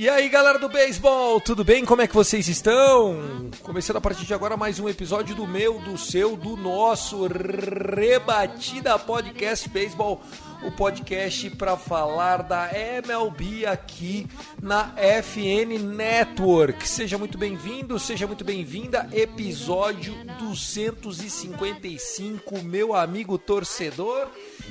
E aí galera do beisebol, tudo bem? Como é que vocês estão? Começando a partir de agora mais um episódio do meu, do seu, do nosso Rebatida Podcast Beisebol, o podcast para falar da MLB aqui na FN Network. Seja muito bem-vindo, seja muito bem-vinda, episódio 255, meu amigo torcedor.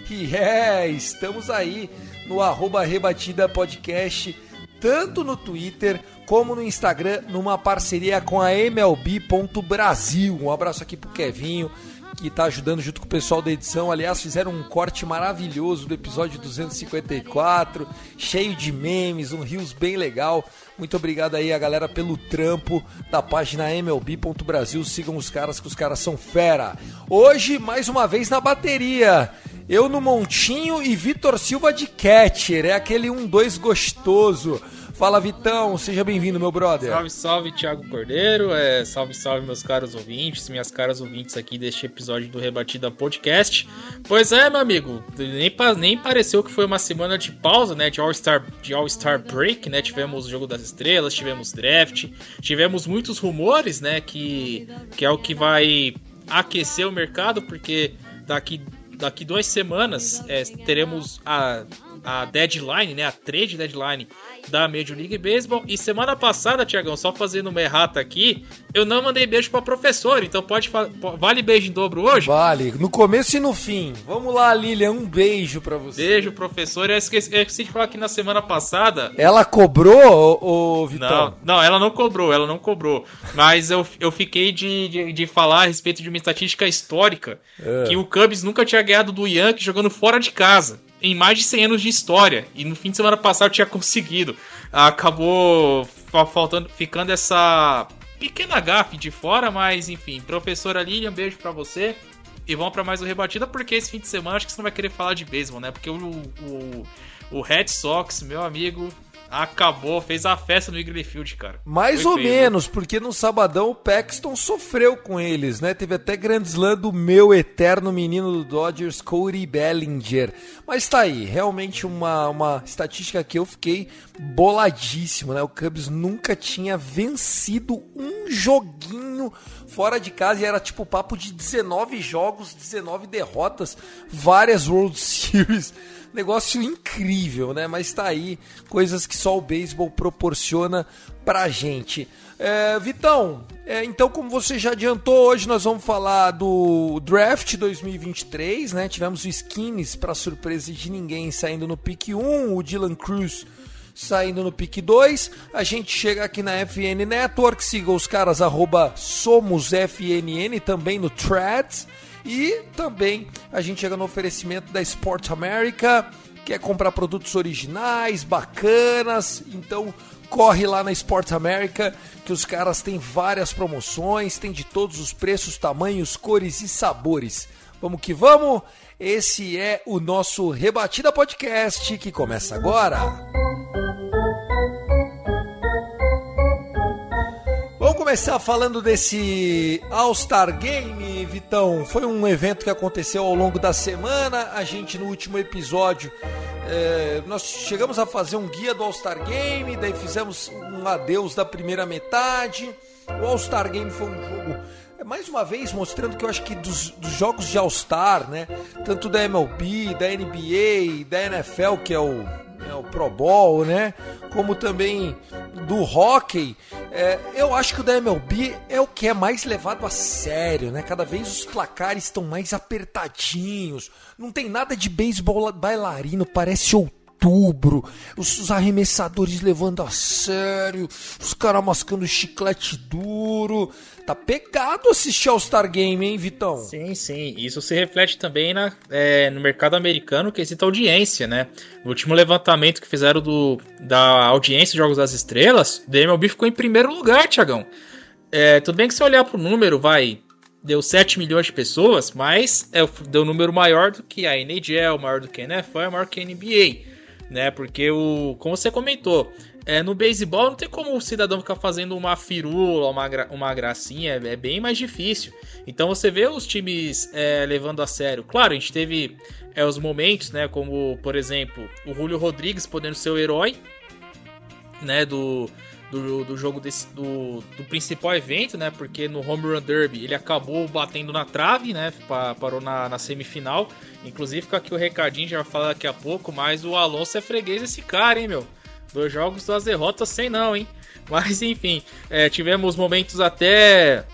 E é, estamos aí no arroba Rebatida Podcast tanto no Twitter como no Instagram, numa parceria com a MLB.Brasil. Um abraço aqui pro Kevinho, que tá ajudando junto com o pessoal da edição. Aliás, fizeram um corte maravilhoso do episódio 254, cheio de memes, um rios bem legal. Muito obrigado aí a galera pelo trampo da página MLB.Brasil. Sigam os caras, que os caras são fera. Hoje, mais uma vez na bateria. Eu no Montinho e Vitor Silva de catcher. É aquele 1-2 gostoso. Fala Vitão, seja bem-vindo, meu brother. Salve, salve, Thiago Cordeiro. É, salve, salve, meus caros ouvintes, minhas caras ouvintes aqui deste episódio do Rebatida Podcast. Pois é, meu amigo, nem, nem pareceu que foi uma semana de pausa, né? De All-Star de All -Star Break, né? Tivemos o Jogo das Estrelas, tivemos draft, tivemos muitos rumores, né? Que, que é o que vai aquecer o mercado, porque daqui daqui duas semanas é, teremos a, a deadline, né? A trade deadline da Major League Baseball. E semana passada, Tiagão, só fazendo uma errata aqui, eu não mandei beijo pra professora. Então pode vale beijo em dobro hoje? Vale, no começo e no fim. Vamos lá, Lilian, um beijo pra você. Beijo, professor. Eu esqueci, eu esqueci de falar que na semana passada. Ela cobrou, ô, ô Vitão? Não, não, ela não cobrou, ela não cobrou. Mas eu, eu fiquei de, de, de falar a respeito de uma estatística histórica é. que o Cubs nunca tinha ganhado do Yankee jogando fora de casa em mais de 100 anos de história. E no fim de semana passado tinha conseguido. Acabou faltando, ficando essa pequena gafe de fora, mas enfim. Professora Lilian, beijo para você. E vamos para mais um Rebatida, porque esse fim de semana acho que você não vai querer falar de beisebol, né? Porque o, o, o Red Sox, meu amigo, Acabou, fez a festa no Wrigley Field, cara. Mais Foi ou feio, menos, né? porque no sabadão o Paxton sofreu com eles, né? Teve até grande slam do meu eterno menino do Dodgers, Cody Bellinger. Mas tá aí, realmente uma, uma estatística que eu fiquei boladíssimo, né? O Cubs nunca tinha vencido um joguinho fora de casa e era tipo papo de 19 jogos, 19 derrotas, várias World Series negócio incrível, né? Mas tá aí, coisas que só o beisebol proporciona pra gente. É, Vitão, é, então como você já adiantou, hoje nós vamos falar do Draft 2023, né? Tivemos o Skins, para surpresa de ninguém, saindo no pick 1, o Dylan Cruz saindo no pick 2. A gente chega aqui na FN Network, siga os caras arroba SomosFNN, também no Threads. E também a gente chega no oferecimento da Sport America, quer comprar produtos originais, bacanas, então corre lá na Sport America, que os caras têm várias promoções, tem de todos os preços, tamanhos, cores e sabores. Vamos que vamos! Esse é o nosso Rebatida Podcast que começa agora. Começar falando desse All-Star Game, Vitão. Foi um evento que aconteceu ao longo da semana. A gente, no último episódio, é, nós chegamos a fazer um guia do All-Star Game, daí fizemos um adeus da primeira metade. O All-Star Game foi um jogo é, mais uma vez mostrando que eu acho que dos, dos jogos de All-Star, né? Tanto da MLB, da NBA, da NFL, que é o é, o Pro Bowl, né? Como também do hockey. É, eu acho que o da MLB é o que é mais levado a sério, né? Cada vez os placares estão mais apertadinhos. Não tem nada de beisebol bailarino, parece outubro, os, os arremessadores levando a sério, os caras mascando chiclete duro. Tá pegado assistir ao Star Game, hein, Vitão? Sim, sim. Isso se reflete também na, é, no mercado americano, que existe audiência, né? No último levantamento que fizeram do, da audiência de Jogos das Estrelas, o MLB ficou em primeiro lugar, Tiagão. É, tudo bem que se olhar pro número, vai. Deu 7 milhões de pessoas, mas é, deu um número maior do que a NHL, maior do que a NFL, maior que a NBA né? Porque o, como você comentou, é, no beisebol não tem como o cidadão ficar fazendo uma firula, uma, gra uma gracinha, é, é, bem mais difícil. Então você vê os times é, levando a sério. Claro, a gente teve é, os momentos, né? Como, por exemplo, o Julio Rodrigues podendo ser o herói, né? Do, do, do jogo desse, do, do principal evento, né? Porque no Home Run Derby ele acabou batendo na trave, né? Parou na, na semifinal. Inclusive fica aqui o recadinho, já vai falar daqui a pouco, mas o Alonso é freguês desse cara, hein, meu? Dois jogos, duas derrotas, sem não, hein? Mas enfim, é, tivemos momentos até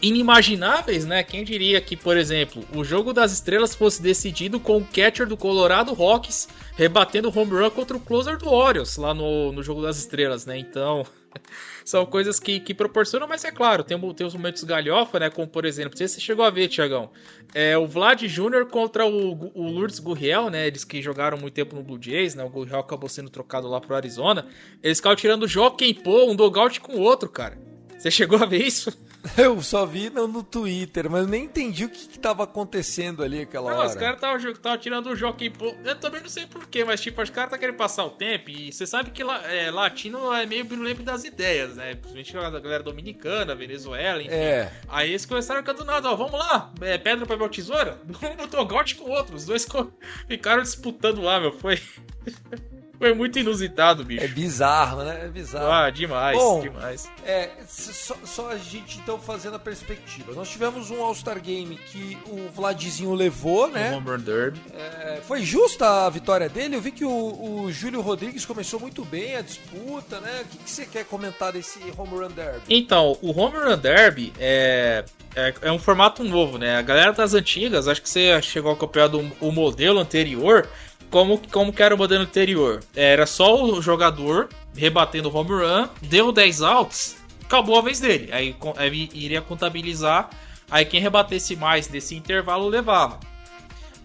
inimagináveis, né? Quem diria que, por exemplo, o jogo das estrelas fosse decidido com o catcher do Colorado Rocks rebatendo home run contra o closer do Orioles lá no, no jogo das estrelas, né? Então, são coisas que, que proporcionam, mas é claro, tem, tem os momentos galhofa, né? Como, por exemplo, não sei se você chegou a ver, Tiagão, é o Vlad Jr. contra o, o Lourdes Gurriel, né? Eles que jogaram muito tempo no Blue Jays, né? O Gurriel acabou sendo trocado lá pro Arizona. Eles ficaram tirando o Joaquim Pô, um dogout com o outro, cara. Você chegou a ver isso? Eu só vi no, no Twitter, mas nem entendi o que, estava acontecendo ali aquela não, hora. Os caras estavam tirando o Joaquim Pô. Eu também não sei porquê, mas tipo, os caras tá querendo passar o tempo e você sabe que é, latino é meio birulento das ideias, né? Principalmente a galera dominicana, Venezuela, enfim. É. Aí eles começaram a do nada, ó, vamos lá, é, pedra, papel, tesoura? Um botou gote com o outro, os dois ficaram disputando lá, meu, foi... Foi muito inusitado, bicho. É bizarro, né? É bizarro. Ah, demais, Bom, demais. É, só, só, a gente então fazendo a perspectiva. Nós tivemos um All-Star Game que o Vladzinho levou, né? O Home Run Derby. É, foi justa a vitória dele. Eu vi que o, o Júlio Rodrigues começou muito bem a disputa, né? O que, que você quer comentar desse Home Run Derby? Então, o Home Run Derby é, é, é, um formato novo, né? A galera das antigas, acho que você chegou a acompanhar do, o modelo anterior como, como que era o modelo anterior? Era só o jogador rebatendo o home run, deu 10 outs, acabou a vez dele. Aí, aí iria contabilizar, aí quem rebatesse mais desse intervalo levava.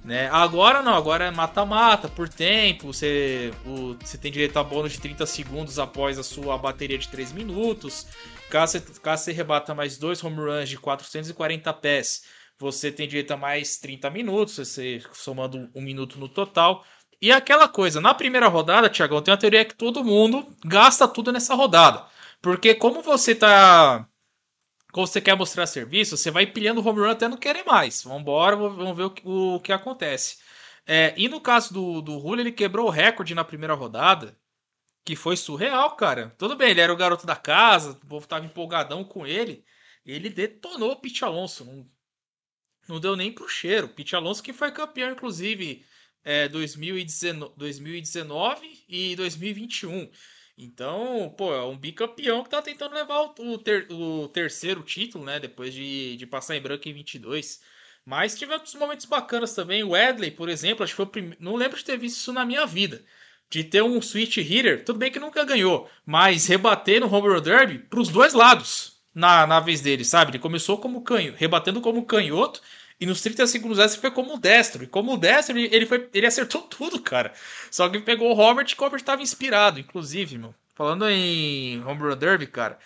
Né? Agora não, agora é mata-mata, por tempo, você, o, você tem direito a bônus de 30 segundos após a sua bateria de 3 minutos. Caso caso você rebata mais dois home runs de 440 pés, você tem direito a mais 30 minutos, você somando um minuto no total. E aquela coisa, na primeira rodada, Thiago, tem uma teoria que todo mundo gasta tudo nessa rodada. Porque como você tá. Como você quer mostrar serviço, você vai pilhando o home run até não querer mais. Vambora, vamos ver o que, o que acontece. É, e no caso do, do Julio, ele quebrou o recorde na primeira rodada. Que foi surreal, cara. Tudo bem, ele era o garoto da casa, o povo tava empolgadão com ele. Ele detonou o Pete Alonso. Não, não deu nem pro cheiro. Pete Alonso que foi campeão, inclusive, é, 2019, 2019 e 2021. Então, pô, é um bicampeão que tá tentando levar o, ter, o terceiro título, né? Depois de, de passar em branco em 22. Mas tivemos momentos bacanas também. O Edley, por exemplo, acho que foi o primeiro. Não lembro de ter visto isso na minha vida. De ter um switch hitter, tudo bem que nunca ganhou, mas rebater no Home Run Derby pros dois lados na, na vez dele, sabe? Ele começou como canho, rebatendo como canhoto e nos 30 segundos essa foi como destro. E como destro, ele, ele, foi, ele acertou tudo, cara. Só que pegou o Robert e o Robert estava inspirado, inclusive, meu. Falando em Home Run Derby, cara.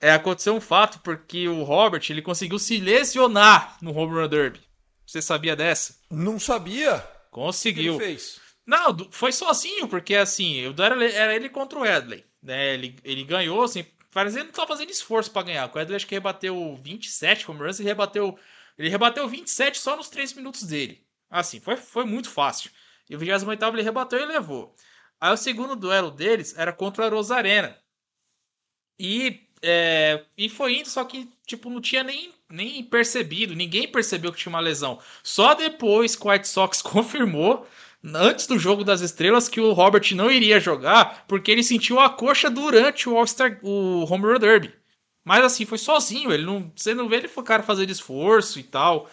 É, aconteceu um fato porque o Robert ele conseguiu se lesionar no Home Run Derby. Você sabia dessa? Não sabia. Conseguiu. O que ele fez? Não, foi sozinho, porque assim, era, era ele contra o Edley. Né? Ele, ele ganhou, assim, parece que não estava fazendo esforço para ganhar. O Edley acho que rebateu 27 home runs e rebateu ele rebateu 27 só nos 3 minutos dele. Assim, foi, foi muito fácil. E o 28 ele rebateu e levou. Aí o segundo duelo deles era contra o Rosarena. E, é, e foi indo, só que tipo, não tinha nem, nem percebido, ninguém percebeu que tinha uma lesão. Só depois que o White Sox confirmou, antes do jogo das estrelas, que o Robert não iria jogar, porque ele sentiu a coxa durante o All-Star, o Home Run Derby. Mas assim, foi sozinho. Ele não, você não vê ele cara fazer esforço e tal.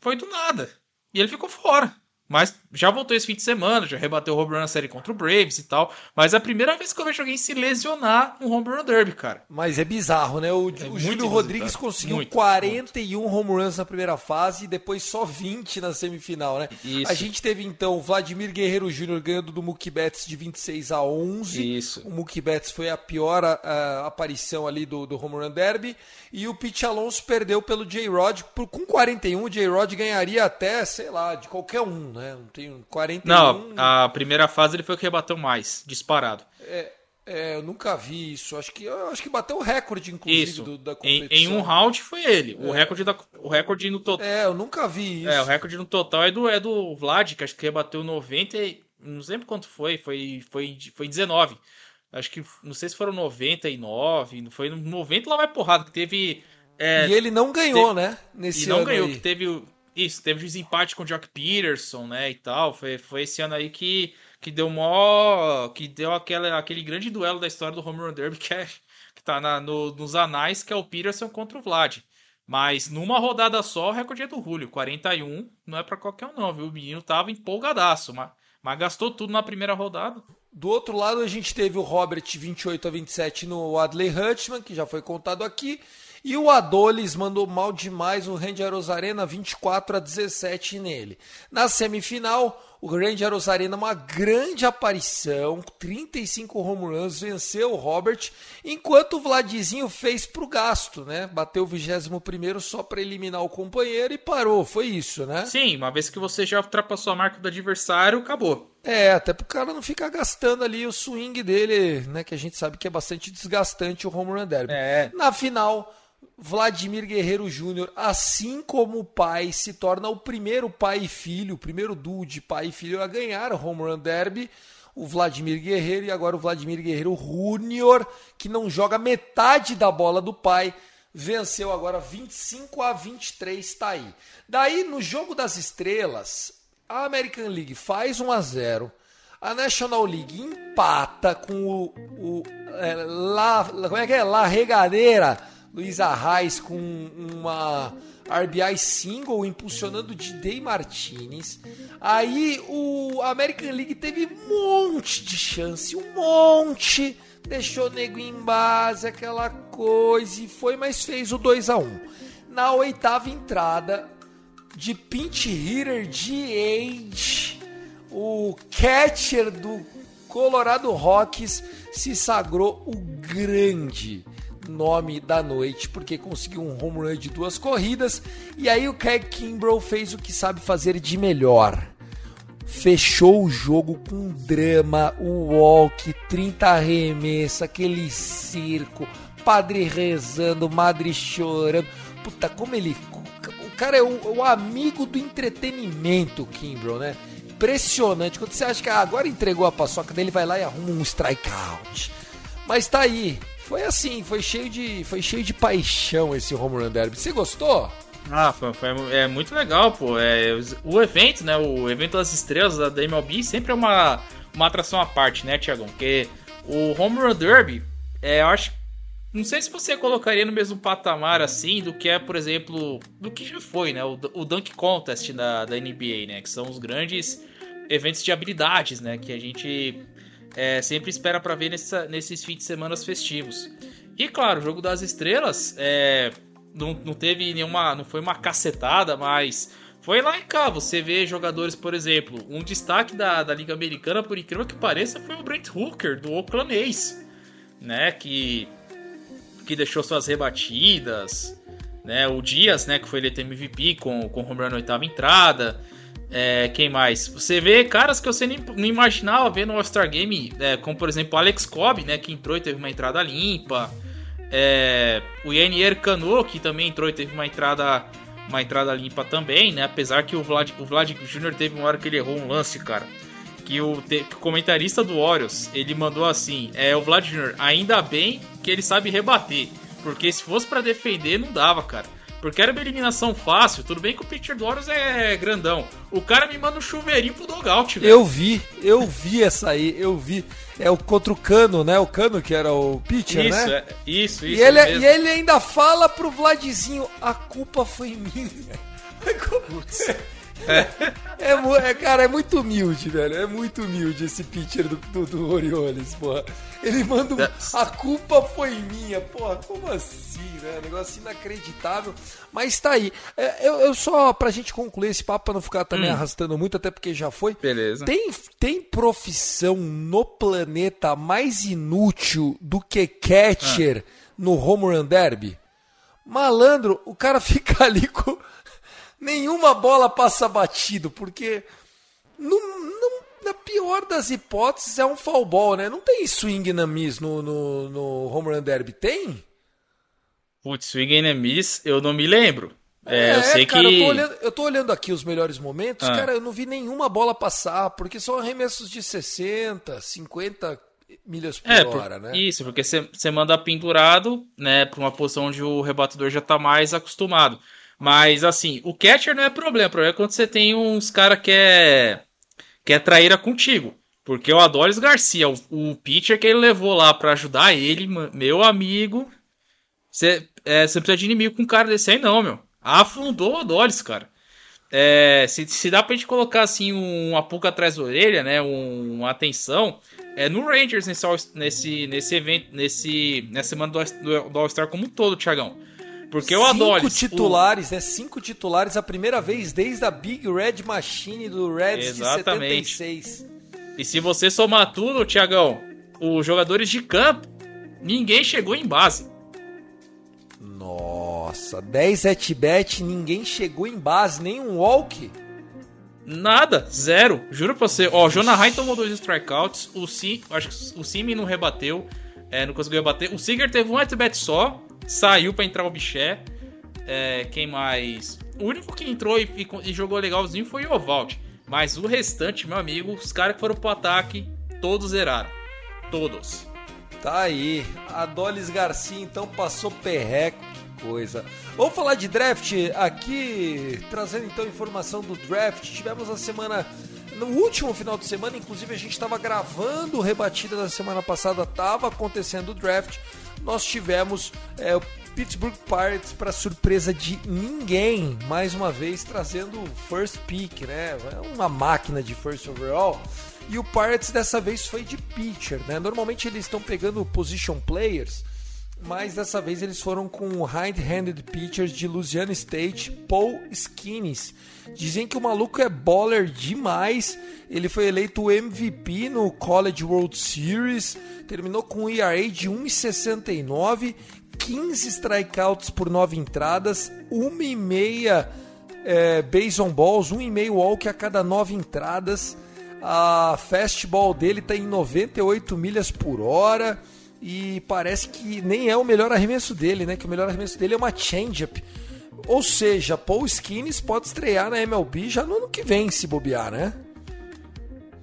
Foi do nada. E ele ficou fora. Mas já voltou esse fim de semana, já rebateu o home run na série contra o Braves e tal. Mas é a primeira vez que eu vejo alguém se lesionar no home run derby, cara. Mas é bizarro, né? O, é o Júlio Rodrigues conseguiu muito, 41 muito. home runs na primeira fase e depois só 20 na semifinal, né? Isso. A gente teve então o Vladimir Guerreiro Júnior ganhando do Mookie Betts de 26 a 11. Isso. O Mookie Betts foi a pior a, a, aparição ali do, do home run derby. E o Pete Alonso perdeu pelo J-Rod. Com 41, o J-Rod ganharia até, sei lá, de qualquer um, né? Não tem 41. Não, a primeira fase ele foi o que rebateu mais, disparado. É, é, eu nunca vi isso. Acho que, acho que bateu o recorde, inclusive, isso. Do, da competição. Em, em, um round foi ele. O, é. recorde da, o recorde no total. É, eu nunca vi isso. É, o recorde no total é do, é do Vlad, que acho que rebateu 90. E, não lembro quanto foi, foi, foi, foi 19. Acho que, não sei se foram 99, foi 90 lá vai porrada, que teve... É, e ele não ganhou, teve, né? Nesse e não ganhou, aí. que teve isso, teve desempate com o Jock Peterson, né, e tal. Foi, foi esse ano aí que, que deu mó, que deu aquela, aquele grande duelo da história do Home Run Derby que, é, que tá na, no, nos anais, que é o Peterson contra o Vlad. Mas numa rodada só, o recorde é do Julio, 41, não é para qualquer um não, viu? O menino tava empolgadaço, mas, mas gastou tudo na primeira rodada. Do outro lado, a gente teve o Robert 28 a 27 no Adley Hutchman, que já foi contado aqui. E o Adolis mandou mal demais o Ranger Rosarena 24 a 17 nele. Na semifinal, o Ranger Rosarena uma grande aparição, 35 home runs, venceu o Robert, enquanto o Vladizinho fez pro gasto, né? Bateu o 21 só para eliminar o companheiro e parou, foi isso, né? Sim, uma vez que você já ultrapassou a marca do adversário, acabou. É, até pro cara não ficar gastando ali o swing dele, né? Que a gente sabe que é bastante desgastante o home run derby. É. Na final, Vladimir Guerreiro Júnior, assim como o pai, se torna o primeiro pai e filho, o primeiro duo de pai e filho a ganhar o Home Run Derby. O Vladimir Guerreiro e agora o Vladimir Guerreiro Júnior, que não joga metade da bola do pai, venceu agora 25 a 23, está aí. Daí, no jogo das estrelas, a American League faz 1 a 0 a National League empata com o, o é, La, como é que é? La Regadeira Luiz Arraes com uma RBI single impulsionando de Day Martinez. Aí o American League teve um monte de chance, um monte. Deixou o nego em base, aquela coisa, e foi, mas fez o 2 a 1 Na oitava entrada, de pinch hitter de age, o catcher do Colorado Rockies se sagrou o grande nome da noite, porque conseguiu um home run de duas corridas. E aí o Craig Kimbrough fez o que sabe fazer de melhor. Fechou o jogo com drama, o walk, 30 arremessos, aquele circo, padre rezando, madre chorando. Puta, como ele. O cara é o, o amigo do entretenimento, Kimbrough, né? Impressionante. Quando você acha que ah, agora entregou a paçoca dele, vai lá e arruma um strikeout. Mas tá aí, foi assim, foi cheio de, foi cheio de paixão esse home run derby. Você gostou? Ah, foi, foi, é muito legal, pô. É, o evento, né? O evento das estrelas da, MLB sempre é uma, uma atração à parte, né, Tiagão? Porque o Home Run Derby, é, eu acho. Não sei se você colocaria no mesmo patamar assim do que é, por exemplo, do que já foi, né? O, o Dunk Contest da, da NBA, né? Que são os grandes eventos de habilidades, né? Que a gente é, sempre espera para ver nessa, nesses fins de semana festivos. E claro, o jogo das estrelas é, não, não teve nenhuma. não foi uma cacetada, mas foi lá em cá. Você vê jogadores, por exemplo, um destaque da, da Liga Americana, por incrível que pareça, foi o Brent Hooker, do Oakland né? Que, que deixou suas rebatidas. Né, o Dias, né, que foi eleito MVP com, com home run na oitava entrada. É, quem mais? Você vê caras que você nem, não imaginava ver no All-Star Game, é, como por exemplo Alex Cobb, né, que entrou e teve uma entrada limpa. É, o Yanier Cano, que também entrou e teve uma entrada, uma entrada limpa também, né? Apesar que o Vlad, o Vlad Jr. teve uma hora que ele errou um lance, cara. Que o, te, o comentarista do Orioles, ele mandou assim, é o Vlad Jr., ainda bem que ele sabe rebater. Porque se fosse para defender, não dava, cara. Porque era uma eliminação fácil. Tudo bem que o pitcher do Orioles é grandão. O cara me manda um chuveirinho pro dogout, velho. Eu vi, eu vi essa aí, eu vi. É o contra o Cano, né? O Cano que era o pitcher, isso, né? É, isso, isso. E ele, é, e ele ainda fala pro Vladzinho, a culpa foi minha. É, mu- é, cara, é muito humilde, velho. É muito humilde esse pitcher do, do, do Orioles, porra. Ele manda um, a culpa foi minha, porra. Como assim, né? Negócio inacreditável. Mas tá aí. É, eu, eu só, pra gente concluir esse papo, pra não ficar também arrastando muito, até porque já foi. Beleza. Tem, tem profissão no planeta mais inútil do que catcher no home run derby? Malandro, o cara fica ali com. Nenhuma bola passa batido, porque. Não, não- na pior das hipóteses é um foul ball, né? Não tem swing na miss no, no, no home run derby, tem? Putz, swing and miss, eu não me lembro. É, eu sei cara, que. eu, tô olhando, eu tô olhando aqui os melhores momentos, Ah. cara, eu não vi nenhuma bola passar, porque são arremessos de 60, 50 milhas por É, por- hora, né? isso, porque você manda pendurado, né, pra uma posição onde o rebatedor já tá mais acostumado. Mas, assim, o catcher não é problema. O problema é quando você tem uns cara que é, que é traíra contigo. Porque o Adolis Garcia, o, o pitcher que ele levou lá pra ajudar ele, meu amigo, você é, precisa de inimigo com um cara desse aí não, meu. Afundou o Adolis, cara. É, se, se dá pra gente colocar assim um, uma pulga atrás da orelha, né? Um, uma atenção, é no Rangers nesse, nesse, nesse evento, nesse, nessa semana do, do All-Star como um todo, Thiagão. Porque o Cinco Adolis. titulares, né? Cinco titulares, a primeira vez desde a Big Red Machine do Reds Exatamente. de 76. o- e se você somar tudo, Thiagão, os jogadores de campo, ninguém chegou em base. Nossa, 10 at-bat, ninguém chegou em base, nem um walk. Nada, zero. Juro pra você. Ó, o Jonah Ryan tomou dois strikeouts. O Sim, acho que o Simi não rebateu. É, não conseguiu rebater. O Seager teve um at-bat só. Saiu pra entrar o Biché. É, quem mais? O único que entrou e, e- e jogou legalzinho foi o Ovalt. Mas o restante, meu amigo, os caras que foram pro ataque, todos zeraram. Todos. Tá aí, Adolis Garcia então passou perreco, que coisa. Vamos falar de draft aqui, trazendo então informação do draft. Tivemos a semana, no último final de semana, inclusive a gente estava gravando o rebatida da semana passada, estava acontecendo o draft. Nós tivemos é, o Pittsburgh Pirates para surpresa de ninguém, mais uma vez trazendo o first pick, né? É uma máquina de first overall. E o Pirates dessa vez foi de pitcher, né? Normalmente eles estão pegando position players, mas dessa vez eles foram com o hand-handed pitchers de Louisiana State, Paul Skinnis. Dizem que o maluco é baller demais. Ele foi eleito MVP no College World Series, terminou com um ERA de 1,69, 15 strikeouts por 9 entradas, 1,5 é, base on balls, 1,5 walk a cada 9 entradas. A fastball dele está em 98 milhas por hora e parece que nem é o melhor arremesso dele, né? Que o melhor arremesso dele é uma changeup. Ou seja, Paul Skinnis pode estrear na MLB já no ano que vem, se bobear, né?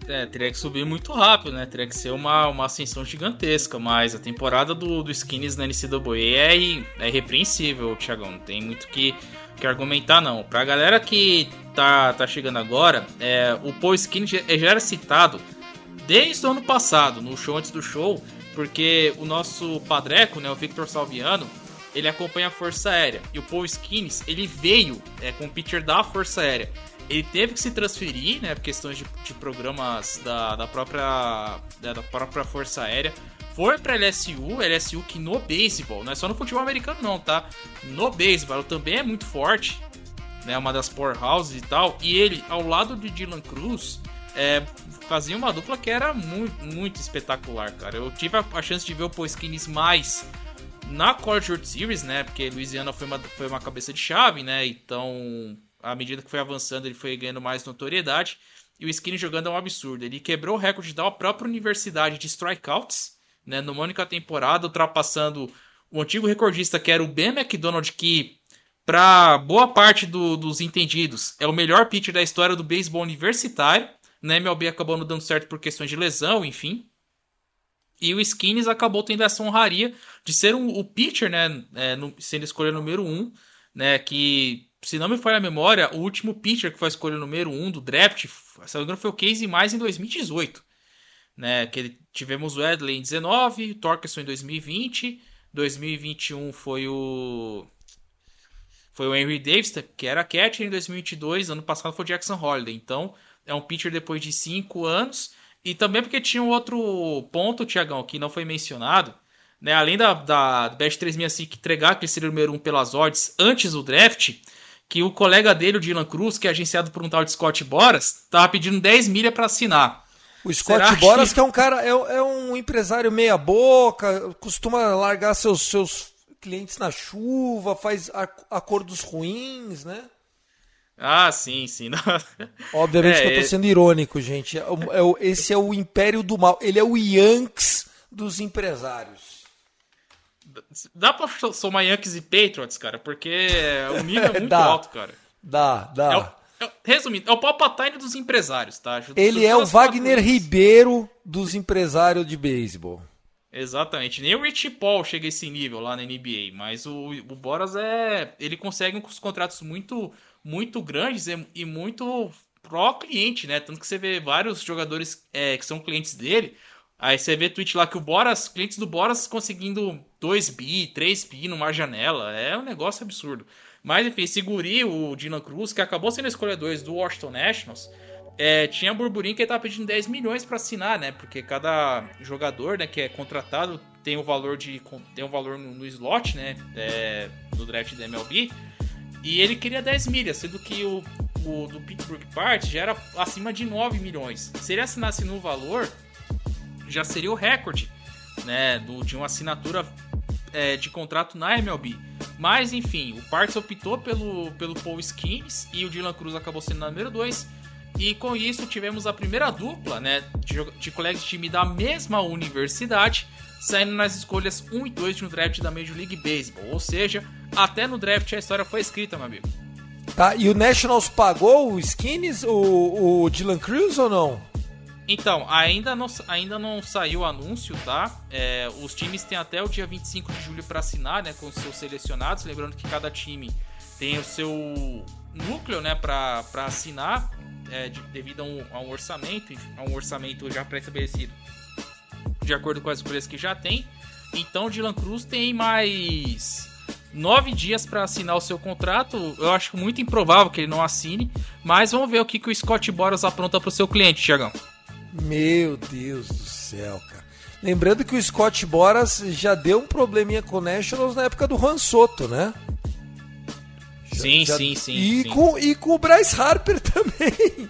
É, teria que subir muito rápido, né? Teria que ser uma, uma ascensão gigantesca, mas a temporada do, do Skins na NCAA é, é irrepreensível, Thiagão. Não tem muito que, que argumentar, não. Pra galera que tá, tá chegando agora, é, o Paul Skins já, já era citado desde o ano passado, no show antes do show, porque o nosso padreco, né, o Victor Salviano, ele acompanha a Força Aérea. E o Paul Skins, ele veio é, com o pitcher da Força Aérea. Ele teve que se transferir, né, por questões de, de programas da, da, própria, da, própria Força Aérea. Foi pra LSU, LSU que no beisebol, não é só no futebol americano não, tá? No beisebol também é muito forte, né, uma das powerhouses e tal. E ele, ao lado de Dylan Cruz, é, fazia uma dupla que era muito, muito espetacular, cara. Eu tive a, a chance de ver o Paul mais na College World Series, né? Porque Louisiana foi uma, foi uma cabeça de chave, né? Então, à medida que foi avançando, ele foi ganhando mais notoriedade. E o Skinny jogando é um absurdo. Ele quebrou o recorde da própria universidade de strikeouts, né? Numa única temporada, ultrapassando o antigo recordista que era o Ben McDonald, que para boa parte do- dos entendidos é o melhor pitcher da história do beisebol universitário. Na MLB acabou não dando certo por questões de lesão, enfim. E o Skins acabou tendo essa honraria de ser um- o pitcher, né? é, no- sendo escolha número 1, um, né? Que, se não me falha a memória, o último pitcher que foi a escolha número 1 um do draft, foi o Casey Mais em 2018. Né, que tivemos o Edley em 19, o Torkelson em 2020, 2021 foi o foi o Henry Davis, que era catcher em 2022, ano passado foi o Jackson Holiday. Então, é um pitcher depois de cinco anos. E também porque tinha um outro ponto, Tiagão, que não foi mencionado. Né? Além da, da Best 3005 entregar que ele seria o número um pelas odds antes do draft, que o colega dele, o Dylan Cruz, que é agenciado por um tal de Scott Boras, tava pedindo 10 milha para assinar. O Scott Será Boras, que... que é um cara, é, é, um empresário meia boca, costuma largar seus, seus clientes na chuva, faz acordos ruins, né? Ah, sim, sim. Obviamente é, que eu tô é. sendo irônico, gente. É, é, esse é o império do mal. Ele é o Yankees dos empresários. Dá pra somar Yankees e Patriots, cara, porque o nível é muito dá, alto, cara. Dá, dá. É o, é, resumindo, é o Palpatine dos empresários, tá? Ele é o Wagner Ribeiro dos empresários de beisebol. Exatamente. Nem o Rich Paul chega a esse nível lá na NBA, mas o, o Boras é. Ele consegue uns contratos muito muito grandes e, muito pró cliente, né? Tanto que você vê vários jogadores é, que são clientes dele. Aí você vê tweet lá que o Boras, clientes do Boras conseguindo 2 bi, 3 bi numa janela. É um negócio absurdo. Mas enfim, esse guri, o Dylan Cruz, que acabou sendo a escolha 2 do Washington Nationals, é, tinha burburinho que ele tava pedindo 10 milhões para assinar, né? Porque cada jogador né, que é contratado tem o um valor de tem um valor no, no slot, né? É, do draft da MLB. E ele queria 10 milhas, sendo que o, o do Pittsburgh Part já era acima de 9 milhões. Se ele assinasse no valor, já seria o recorde né, do, de uma assinatura é, de contrato na MLB. Mas enfim, o Parks optou pelo, pelo Paul Skins e o Dylan Cruz acabou sendo o número 2. E com isso tivemos a primeira dupla né, de, de colegas de time da mesma universidade saindo nas escolhas 1 e 2 de um draft da Major League Baseball. Ou seja, até no draft a história foi escrita, meu amigo. Tá, e o Nationals pagou o Skins, o, o Dylan Cruz ou não? Então, ainda não, ainda não saiu o anúncio, tá? É, os times têm até o dia 25 de julho para assinar, né, com os seus selecionados. Lembrando que cada time tem o seu núcleo, né, para assinar, é, de, devido a um, a um orçamento, a um orçamento já pré-estabelecido de acordo com as escolhas que já tem. Então, Dylan Cruz tem mais nove dias para assinar o seu contrato. Eu acho muito improvável que ele não assine, mas vamos ver o que, que o Scott Boras apronta para o seu cliente, Tiagão. Meu Deus do céu, cara. Lembrando que o Scott Boras já deu um probleminha com o Nationals na época do Juan Soto, né? Sim, já... sim, sim, e sim. Com, e com o Bryce Harper também.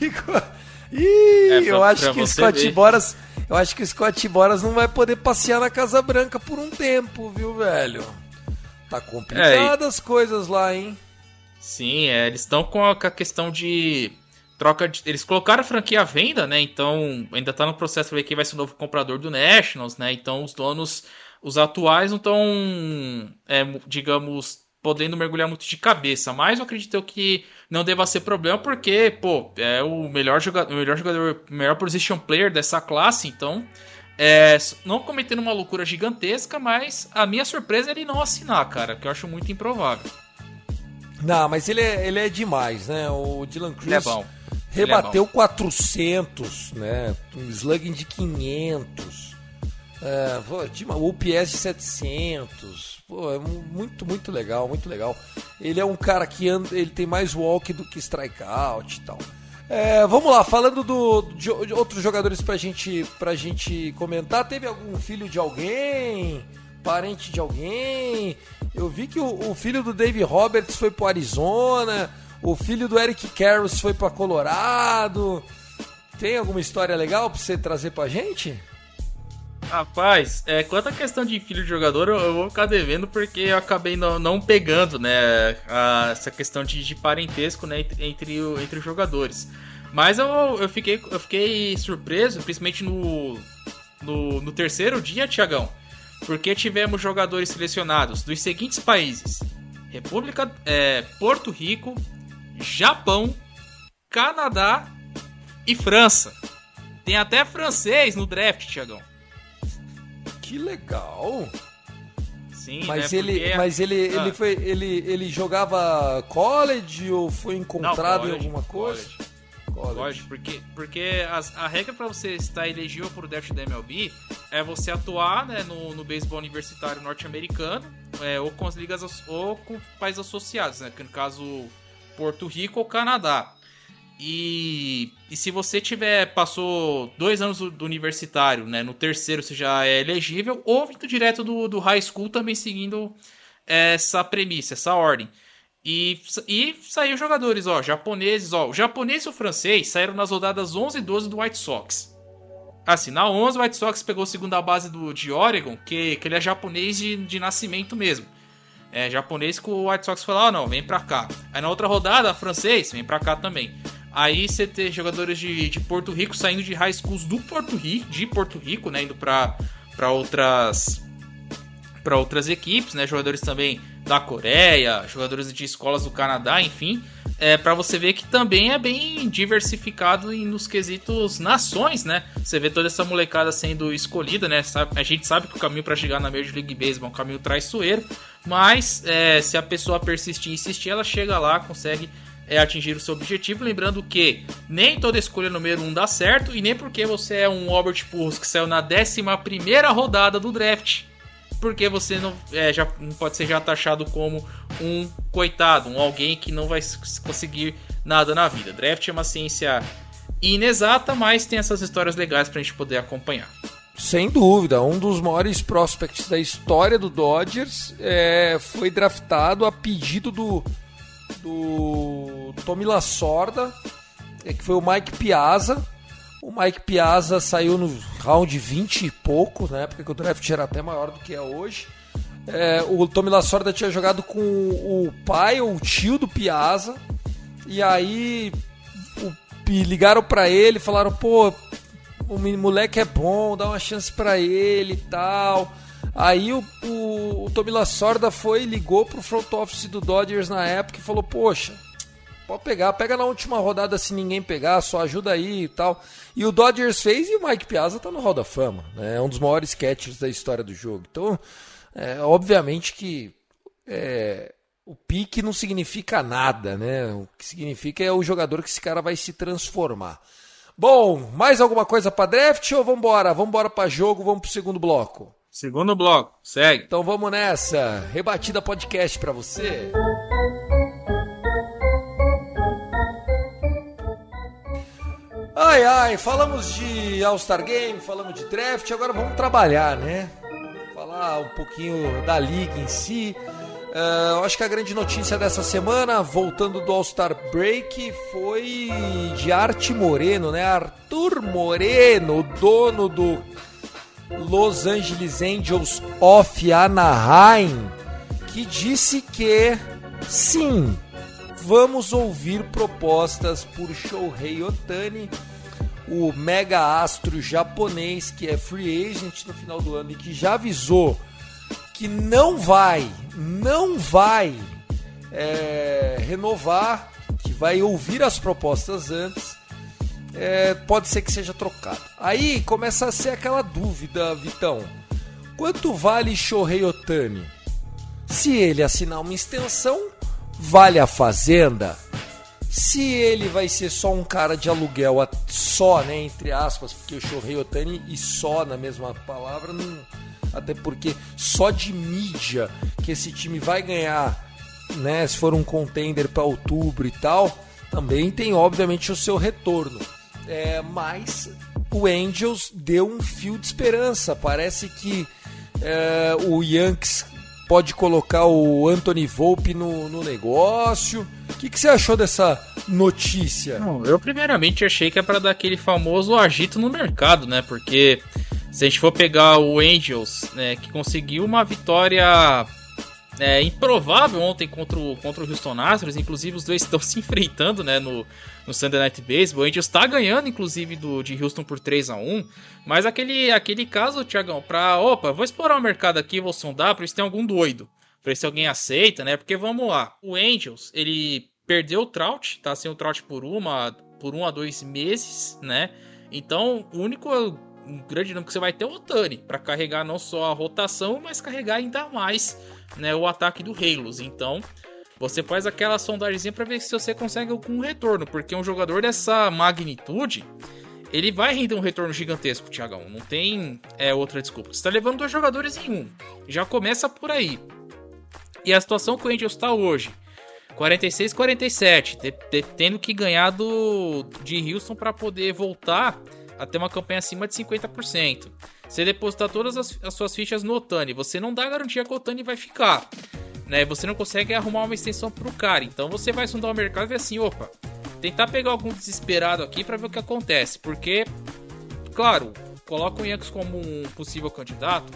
E, com... é, pra, eu acho que o Scott ver. Boras eu acho que o Scott Boras não vai poder passear na Casa Branca por um tempo, viu, velho? Tá complicado é, as coisas lá, hein? Sim, é, eles estão com a questão de troca de. Eles colocaram a franquia à venda, né? Então ainda tá no processo ver quem vai ser o novo comprador do Nationals, né? Então os donos, os atuais, não estão, é, digamos, podendo mergulhar muito de cabeça. Mas eu acredito que não deva ser problema, porque, pô, é o melhor jogador, o melhor jogador, o melhor position player dessa classe, então. É, não cometendo uma loucura gigantesca, mas a minha surpresa é ele não assinar, cara, que eu acho muito improvável. Não, mas ele é, ele é demais, né? O Dylan Cruz é rebateu é 400, né? Um slugging de 500. É, o UPS de 700. Pô, é muito, muito legal, muito legal. Ele é um cara que anda, ele tem mais walk do que strikeout e tal. É, vamos lá, falando do, de, de, outros jogadores pra gente, pra gente comentar. Teve algum filho de alguém? Parente de alguém? Eu vi que o, o filho do Dave Roberts foi pro Arizona, o filho do Eric Karros foi para Colorado. Tem alguma história legal pra você trazer pra gente? Rapaz, é, quanto à questão de filho de jogador, eu, eu vou ficar devendo porque eu acabei não, não pegando, né, a, essa questão de, de parentesco, né, entre, entre, entre os jogadores. Mas eu, eu, fiquei, eu fiquei surpreso, principalmente no, no, no terceiro dia, Tiagão, porque tivemos jogadores selecionados dos seguintes países: República, é, Porto Rico, Japão, Canadá e França. Tem até francês no draft, Tiagão. Que legal! Sim, mas né, ele, porque... mas ele, ah. ele foi, ele, ele jogava college ou foi encontrado Não, college, em alguma coisa? College. college. porque, porque as, a regra para você estar elegível para o draft da MLB é você atuar né, no, no beisebol universitário norte-americano é, ou com as ligas ou com países associados, né? Que no caso Porto Rico ou Canadá. E, e se você tiver passou dois anos do, do, universitário, né? No terceiro você já é elegível, ou vindo direto do, do high school também seguindo essa premissa, essa ordem. E, e saiu jogadores, ó, japoneses, ó. O japonês e o francês saíram nas rodadas 11 e 12 do White Sox. Assim, na 11 o White Sox pegou a segunda base do, de Oregon, que, que ele é japonês de, de nascimento mesmo. É japonês que o White Sox falou, ah, não, vem pra cá. Aí na outra rodada, francês, vem pra cá também. Aí você ter jogadores de, de Porto Rico saindo de high schools do Porto Rico, de Porto Rico, né, indo para outras para outras equipes, né, jogadores também da Coreia, jogadores de escolas do Canadá, enfim, é para você ver que também é bem diversificado nos quesitos nações, né? Você vê toda essa molecada sendo escolhida, né? A gente sabe que o caminho para chegar na Major League Baseball é um caminho traiçoeiro, mas é, se a pessoa persistir e insistir, ela chega lá, consegue é atingir o seu objetivo. Lembrando que nem toda escolha número 1 um dá certo e nem porque você é um Albert Pujols que saiu na 11 rodada do draft. Porque você não, é, já, não pode ser já taxado como um coitado, um alguém que não vai conseguir nada na vida. Draft é uma ciência inexata, mas tem essas histórias legais para a gente poder acompanhar. Sem dúvida, um dos maiores prospects da história do Dodgers é, foi draftado a pedido do do Tommy Lasorda, é, que foi o Mike Piazza. O Mike Piazza saiu no round 20 e pouco, na época que o draft era até maior do que é hoje. É, o Tommy Lasorda tinha jogado com o pai ou o tio do Piazza. E aí o, ligaram para ele e falaram: pô, o moleque é bom, dá uma chance para ele e tal. Aí o, o, o Tommy Lasorda foi, ligou pro front office do Dodgers na época e falou: Poxa, pode pegar, pega na última rodada se ninguém pegar, só ajuda aí e tal. E o Dodgers fez e o Mike Piazza tá no Hall da Fama, né? É um dos maiores catchers da história do jogo. Então, é, obviamente que é, o pique não significa nada, né? O que significa é o jogador que esse cara vai se transformar. Bom, mais alguma coisa para draft ou? Vamos embora para jogo, vamos pro segundo bloco. Segundo bloco, segue. Então vamos nessa. Rebatida podcast para você. Ai, ai, falamos de All-Star Game, falamos de draft, agora vamos trabalhar, né? Falar um pouquinho da liga em si. Uh, eu acho que a grande notícia dessa semana, voltando do All-Star Break, foi de Arte Moreno, né? Arthur Moreno, dono do Los Angeles Angels of Anaheim, que disse que sim, vamos ouvir propostas por Shohei Otani, o mega astro japonês que é free agent no final do ano e que já avisou que não vai, não vai é, renovar, que vai ouvir as propostas antes é, pode ser que seja trocado. Aí começa a ser aquela dúvida, Vitão. Quanto vale Shohei Otani? Se ele assinar uma extensão, vale a fazenda? Se ele vai ser só um cara de aluguel, só, né, entre aspas, porque o Shohei Otani e só na mesma palavra, não, até porque só de mídia que esse time vai ganhar, né, se for um contender para outubro e tal, também tem obviamente o seu retorno. É, mas o Angels deu um fio de esperança. Parece que é, o Yankees pode colocar o Anthony Volpe no, no negócio. O que, que, você achou dessa notícia? Não, eu primeiramente achei que é para dar aquele famoso agito no mercado, né? Porque se a gente for pegar o Angels, né, que conseguiu uma vitória é, improvável ontem contra o, contra o Houston Astros, inclusive os dois estão se enfrentando né, no, no Sunday Night Baseball. O Angels está ganhando, inclusive, do, de Houston por 3 a 1 Mas aquele, aquele caso, Tiagão, para. Opa, vou explorar o mercado aqui, vou sondar para ver se tem algum doido. Pra ver se alguém aceita, né? Porque vamos lá. O Angels, ele perdeu o Trout, tá sem o Trout por uma, por um a dois meses, né? Então, o único um grande nome que você vai ter é o Otani para carregar não só a rotação, mas carregar ainda mais né, o ataque do Halos. Então, você faz aquela sondagem para ver se você consegue algum retorno, porque um jogador dessa magnitude, ele vai render um retorno gigantesco, Thiagão. Não tem é, outra desculpa. Você está levando dois jogadores em um. Já começa por aí. E a situação que o Angels está hoje, 46-47, tendo que ganhar do, de Houston para poder voltar a ter uma campanha acima de 50%. Você depositar todas as, as, suas fichas no Otani, você não dá garantia que o Otani vai ficar. Né? Você não consegue arrumar uma extensão pro cara. Então você vai sondar o mercado e ver assim, opa, tentar pegar algum desesperado aqui para ver o que acontece. Porque, claro, coloca o Yankees como um possível candidato.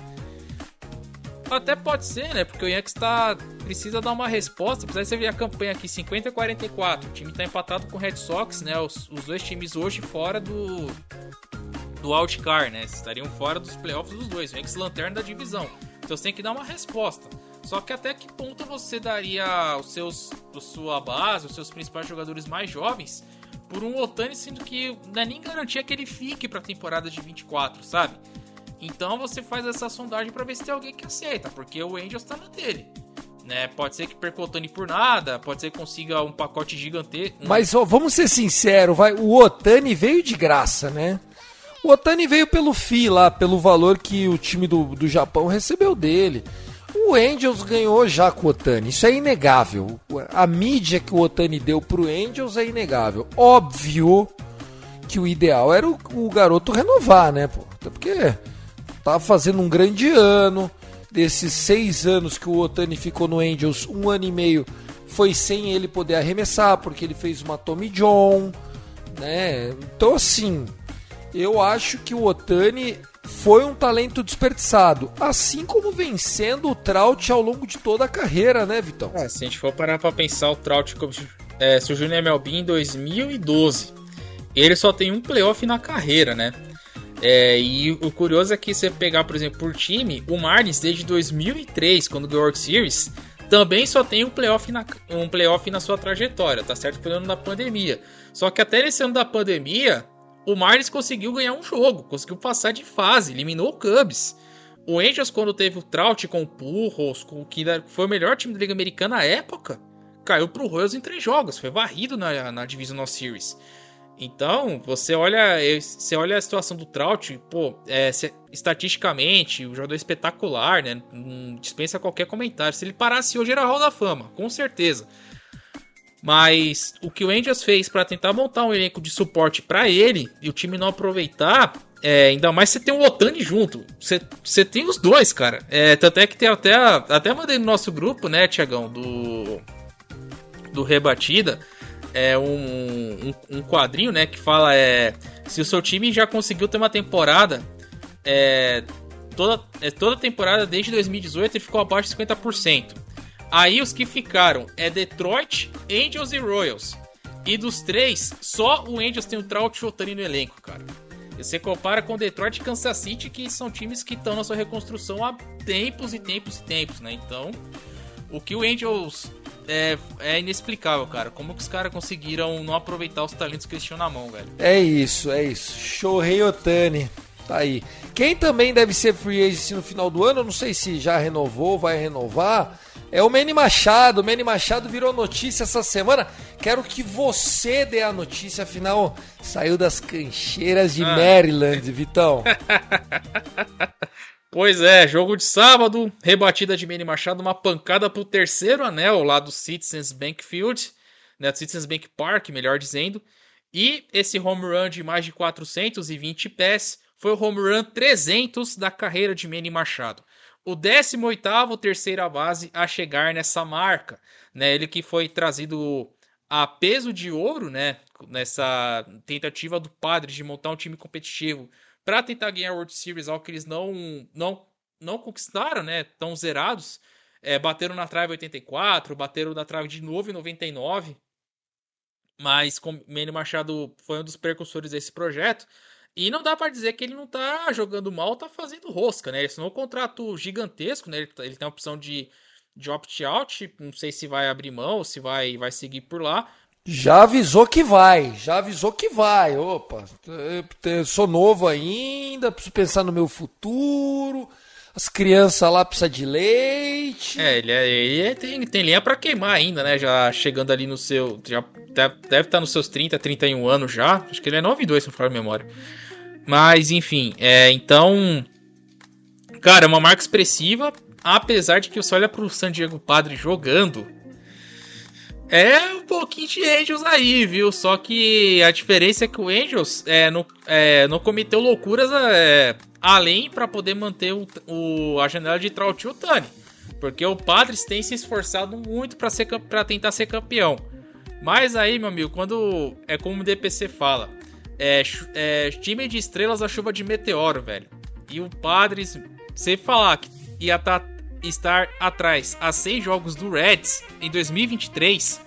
Até pode ser, né? Porque o Yankees tá, precisa dar uma resposta. Apesar de você ver a campanha aqui 50 44. O time tá empatado com o Red Sox, né? Os, os dois times hoje fora do, do outcar, né? Estariam fora dos playoffs dos dois. O Yankees lanterna da divisão. Então você tem que dar uma resposta. Só que até que ponto você daria os seus, a sua base, os seus principais jogadores mais jovens por um Otani, sendo que não é nem garantia que ele fique para a temporada de 24, sabe? Então você faz essa sondagem para ver se tem alguém que aceita, porque o Angels está na dele. Né? Pode ser que Otani por nada, pode ser que consiga um pacote gigantesco. Mas ó, vamos ser sinceros, vai, o Otani veio de graça, né? O Otani veio pelo FI lá, pelo valor que o time do, do Japão recebeu dele. O Angels ganhou já com o Otani, isso é inegável. A mídia que o Otani deu pro Angels é inegável. Óbvio que o ideal era o, o garoto renovar, né? Pô? Até porque tá fazendo um grande ano. Desses seis anos que o Otani ficou no Angels, um ano e meio foi sem ele poder arremessar, porque ele fez uma Tommy John, né? Então assim, eu acho que o Otani foi um talento desperdiçado, assim como vencendo o Trout ao longo de toda a carreira, né, Vitão? É, se a gente for parar pra pensar, o Trout é, surgiu no MLB em 2012. Ele só tem um playoff na carreira, né? É, e o curioso é que você pegar, por exemplo, por time, o Marlins desde 2003, quando ganhou World Series, também só tem um playoff, na, um playoff na sua trajetória, tá certo? No ano da pandemia. Só que até nesse ano da pandemia, o Marlins conseguiu ganhar um jogo, conseguiu passar de fase, eliminou o Cubs. O Angels, quando teve o Trout com o Purros, com o que foi o melhor time da Liga Americana na época, caiu pro Royals em três jogos, foi varrido na, na Divisional Series. Então, você olha, você olha a situação do Trout, pô, é, se, estatisticamente, o jogador é espetacular, né? Dispensa qualquer comentário. Se ele parasse hoje, era Hall da Fama, com certeza. Mas o que o Angels fez para tentar montar um elenco de suporte para ele e o time não aproveitar, é, ainda mais você tem o Otani junto. Você, você tem os dois, cara. É, tanto é que tem até, até mandei no nosso grupo, né, Tiagão, do, do Rebatida, é um, um, um, quadrinho, né, que fala é, se o seu time já conseguiu ter uma temporada, é, toda, é, toda temporada desde 2018 ele ficou abaixo de 50%. Aí os que ficaram é Detroit, Angels e Royals. E dos três, só o Angels tem o Trout e o Otani no elenco, cara. E você compara com Detroit e Kansas City, que são times que estão na sua reconstrução há tempos e tempos e tempos, né? Então, o que o Angels é, é inexplicável, cara. Como que os caras conseguiram não aproveitar os talentos que eles tinham na mão, velho? É isso, é isso. Shohei Otani. Tá aí. Quem também deve ser free agent no final do ano, não sei se já renovou, vai renovar, é o Manny Machado. O Manny Machado virou notícia essa semana. Quero que você dê a notícia, afinal, saiu das cancheiras de ah. Maryland, Vitão. pois é, jogo de sábado, rebatida de Manny Machado, uma pancada pro terceiro anel lá do Citizens Bank Field, né, do Citizens Bank Park, melhor dizendo. E esse home run de mais de 420 pés foi o home run 300 da carreira de Manny Machado o 18º terceira base a chegar nessa marca, né? Ele que foi trazido a peso de ouro, né? Nessa tentativa do padre de montar um time competitivo para tentar ganhar a World Series, algo que eles não não não conquistaram, né? Tão zerados. É, bateram na trave 84, bateram na trave de novo em 99. Mas como Manny Machado foi um dos precursores desse projeto, e não dá para dizer que ele não tá jogando mal, tá fazendo rosca, né? Ele assinou um contrato gigantesco, né? Ele, ele tem a opção de, de opt-out, não sei se vai abrir mão, se vai, vai seguir por lá. Já avisou que vai, já avisou que vai. Opa, sou novo ainda, preciso pensar no meu futuro. As crianças lá precisam de leite. É, ele, é, ele é, tem, tem linha para queimar ainda, né? Já chegando ali no seu. Já deve, deve estar nos seus 30, 31 anos já. Acho que ele é 9 e 2, se não for a memória. Mas, enfim, é, então. Cara, é uma marca expressiva. apesar de que você olha pro San Diego Padre jogando, é um pouquinho de Angels aí, viu? Só que a diferença é que o Angels é, não, é, não cometeu loucuras é, além para poder manter o, o, a janela de Trout e o Tani. Porque o Padres tem se esforçado muito para tentar ser campeão. Mas aí, meu amigo, quando é como o DPC fala, é, é time de estrelas a chuva de meteoro, velho. E o Padres, você falar que ia tá, estar atrás a seis jogos do Reds em 2023,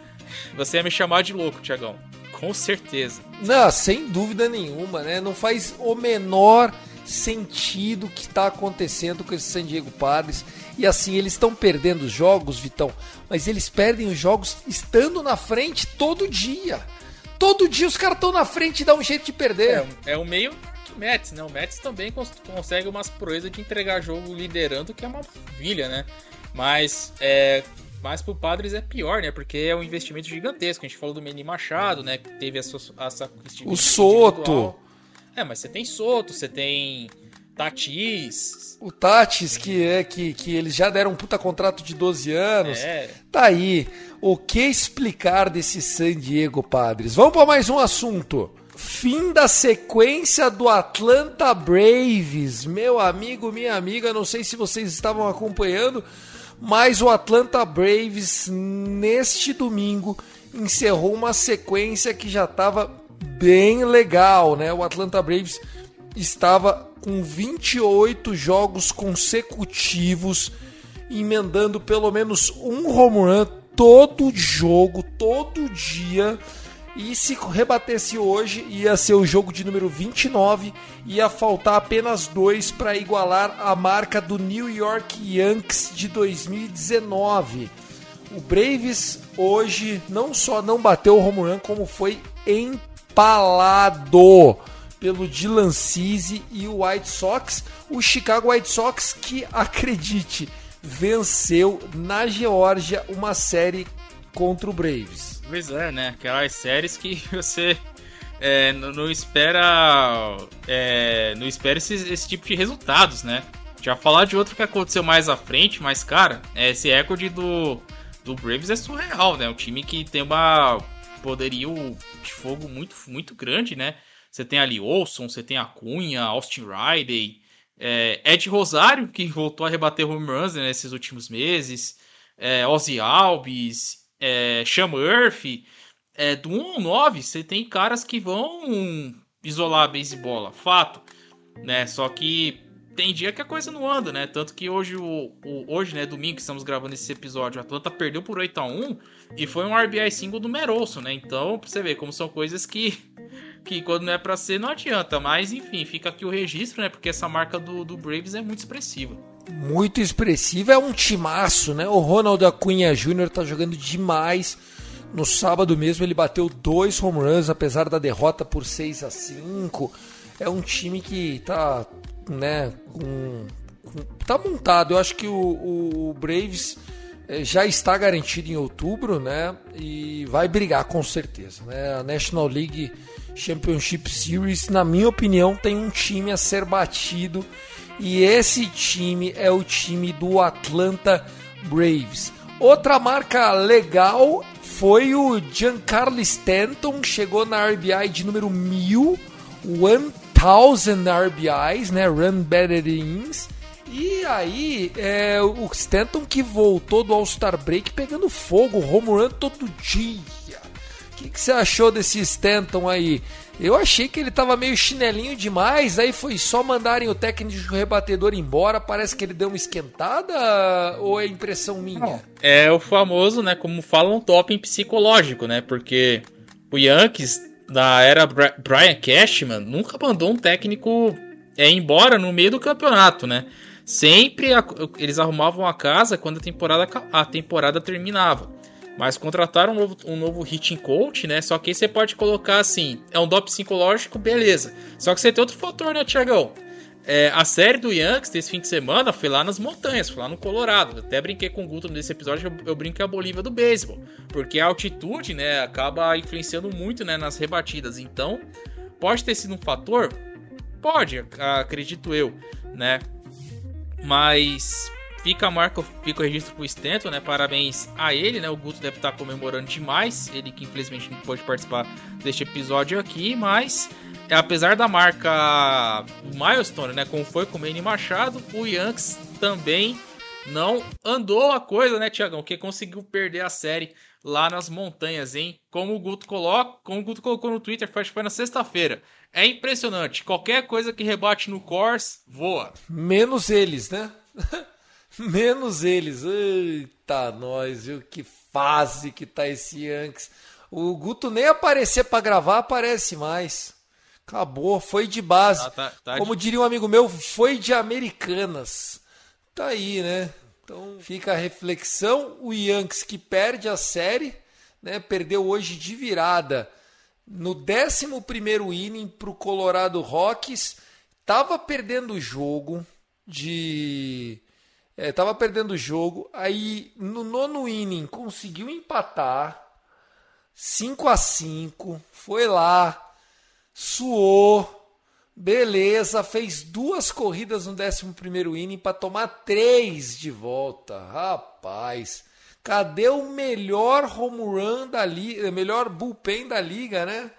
você ia me chamar de louco, Tiagão. Com certeza. Não, sem dúvida nenhuma, né? Não faz o menor sentido o que está acontecendo com esse San Diego Padres. E assim, eles estão perdendo os jogos, Vitão, mas eles perdem os jogos estando na frente todo dia. Todo dia os caras estão na frente e dá um jeito de perder. É, é o meio Mets, né? O Mets também cons consegue umas proezas de entregar jogo liderando, que é uma maravilha, né? Mas é, mas pro Padres é pior, né? Porque é um investimento gigantesco. A gente falou do Meni Machado, né? Que teve essa, essa O Soto. É, mas você tem Soto, você tem Tatis. O Tatis, que é que, que eles já deram um puta contrato de 12 anos. É. Tá aí. O que explicar desse San Diego Padres? Vamos para mais um assunto. Fim da sequência do Atlanta Braves. Meu amigo, minha amiga, não sei se vocês estavam acompanhando, mas o Atlanta Braves neste domingo encerrou uma sequência que já estava bem legal, né? O Atlanta Braves estava com 28 jogos consecutivos, emendando pelo menos um home run todo jogo, todo dia. E se rebatesse hoje, ia ser o jogo de número 29, ia faltar apenas dois para igualar a marca do New York Yankees de 2019. O Braves hoje não só não bateu o home run, como foi empalado pelo Dylan Cease e o White Sox. O Chicago White Sox que, acredite, venceu na Geórgia uma série contra o Braves. Pois é, né? Aquelas séries que você é, não, não, espera é, não espera esse, esse, tipo de resultados, né? Já falar de outro que aconteceu mais à frente, mas cara, esse recorde do, do Braves é surreal, né? Um time que tem uma poderio de fogo muito, muito grande, né? Você tem ali Olson, você tem a Cunha, Austin Riley, é, Ed Rosário, que voltou a rebater home runs né, nesses últimos meses, é, Ozzy Alves, é, Sean Murphy. É, do 1 ao 9, você tem caras que vão isolar a beisebola, fato. Né? Só que tem dia que a coisa não anda, né? Tanto que hoje, o, o, hoje né, domingo que estamos gravando esse episódio, a Atlanta perdeu por 8 a 1 e foi um RBI single do Meroso, né? Então, pra você ver como são coisas que que quando não é para ser não adianta, mas enfim, fica aqui o registro, né? Porque essa marca do, do Braves é muito expressiva. Muito expressiva, é um timaço, né? O Ronald Acunha Jr. tá jogando demais. No sábado mesmo ele bateu dois home runs, apesar da derrota por 6 a 5 É um time que tá, né, com, com, tá montado. Eu acho que o, o Braves eh, já está garantido em outubro, né? E vai brigar com certeza, né? A National League Championship Series, na minha opinião, tem um time a ser batido e esse time é o time do Atlanta Braves. Outra marca legal foi o Giancarlo Stanton, chegou na RBI de número 1000, 1000 RBIs, né, Run Better Innings. E aí, é, o Stanton que voltou do All-Star Break pegando fogo, home run todo dia que, que você achou desse Stanton aí? Eu achei que ele tava meio chinelinho demais, aí foi só mandarem o técnico rebatedor embora, parece que ele deu uma esquentada ou é impressão minha? É o famoso, né, como falam, doping psicológico, né? Porque o Yankees da era Brian Cashman nunca mandou um técnico é, embora no meio do campeonato, né? Sempre a, eles arrumavam a casa quando a temporada, a temporada terminava. Mas contrataram um novo, um novo hitting coach, né? Só que aí você pode colocar assim: é um dop psicológico, beleza. Só que você tem outro fator, né, Tiagão? É, a série do Yankees desse fim de semana foi lá nas montanhas, foi lá no Colorado. Até brinquei com o Guto nesse episódio, eu, eu brinquei a Bolívia do beisebol. Porque a altitude, né, acaba influenciando muito, né, nas rebatidas. Então, pode ter sido um fator? Pode, acredito eu, né? Mas fica a marca, fica o registro pro Stanton, né? Parabéns a ele, né? O Guto deve estar comemorando demais. Ele que infelizmente não pôde participar deste episódio aqui, mas apesar da marca milestone, né? Como foi com o Manny Machado, o Yankees também não andou a coisa, né, Tiagão? Que conseguiu perder a série lá nas montanhas, hein? Como o Guto coloca, como o Guto colocou no Twitter, foi, foi na sexta-feira. É impressionante. Qualquer coisa que rebate no Course, voa. Menos eles, né? Menos eles. Eita, nós, viu? Que fase que tá esse Yankees. O Guto nem aparecer para gravar, aparece mais. Acabou, foi de base. Ah, tá, tá Como de... diria um amigo meu, foi de Americanas. Tá aí, né? Então fica a reflexão. O Yankees que perde a série, né? Perdeu hoje de virada no 11 inning para o Colorado Rockies. Tava perdendo o jogo de. É, tava perdendo o jogo. Aí no nono inning conseguiu empatar. 5 a 5 Foi lá. Suou. Beleza, fez duas corridas no 11 inning para tomar três de volta. Rapaz, cadê o melhor home run da liga, melhor bullpen da liga, né?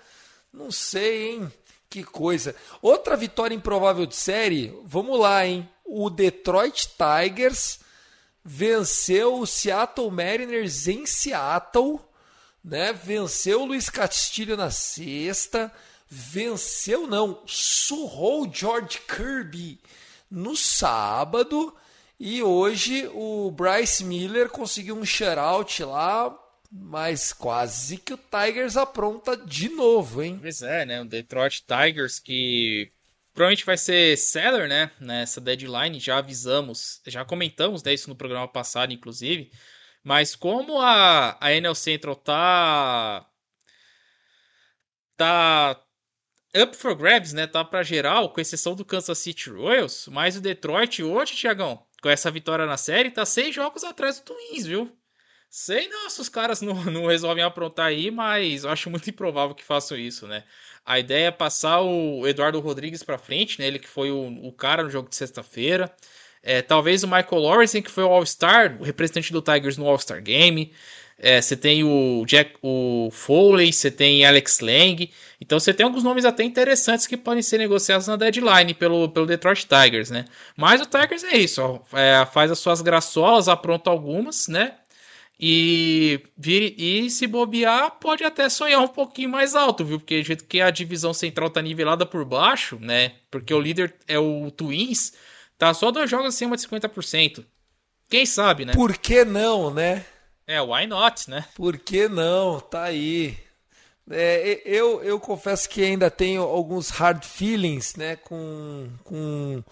Não sei, hein? Que coisa. Outra vitória improvável de série, vamos lá, hein? O Detroit Tigers venceu o Seattle Mariners em Seattle, né? Venceu o Luiz Castilho na sexta venceu não, surrou George Kirby no sábado e hoje o Bryce Miller conseguiu um shutout lá, mas quase que o Tigers apronta de novo, hein? Pois é, né? O Detroit Tigers que provavelmente vai ser seller, né? Nessa deadline, já avisamos, já comentamos né, isso no programa passado, inclusive. Mas como a, a NL Central tá tá up for grabs, né? Tá para geral, com exceção do Kansas City Royals, mas o Detroit hoje, Tiagão, com essa vitória na série, tá seis jogos atrás do Twins, viu? Sei não se os caras não, não resolvem aprontar aí, mas eu acho muito improvável que façam isso, né? A ideia é passar o Eduardo Rodrigues para frente, né? Ele que foi o, o cara no jogo de sexta-feira. É, talvez o Michael Lawrence, que foi o All-Star, o representante do Tigers no All-Star Game. É, você tem o Jack, o Foley, você tem Alex Lang. Então você tem alguns nomes até interessantes que podem ser negociados na deadline pelo, pelo Detroit Tigers, né? Mas o Tigers é isso, ó, é, faz as suas graçolas, apronta algumas, né? E, e se bobear, pode até sonhar um pouquinho mais alto, viu? Porque do jeito que a divisão central tá nivelada por baixo, né? Porque o líder é o Twins, tá só dois jogos acima de 50%. Quem sabe, né? Por que não, né? É, why not, né? Por que não? Tá aí. É, eu, eu confesso que ainda tenho alguns hard feelings né, com, com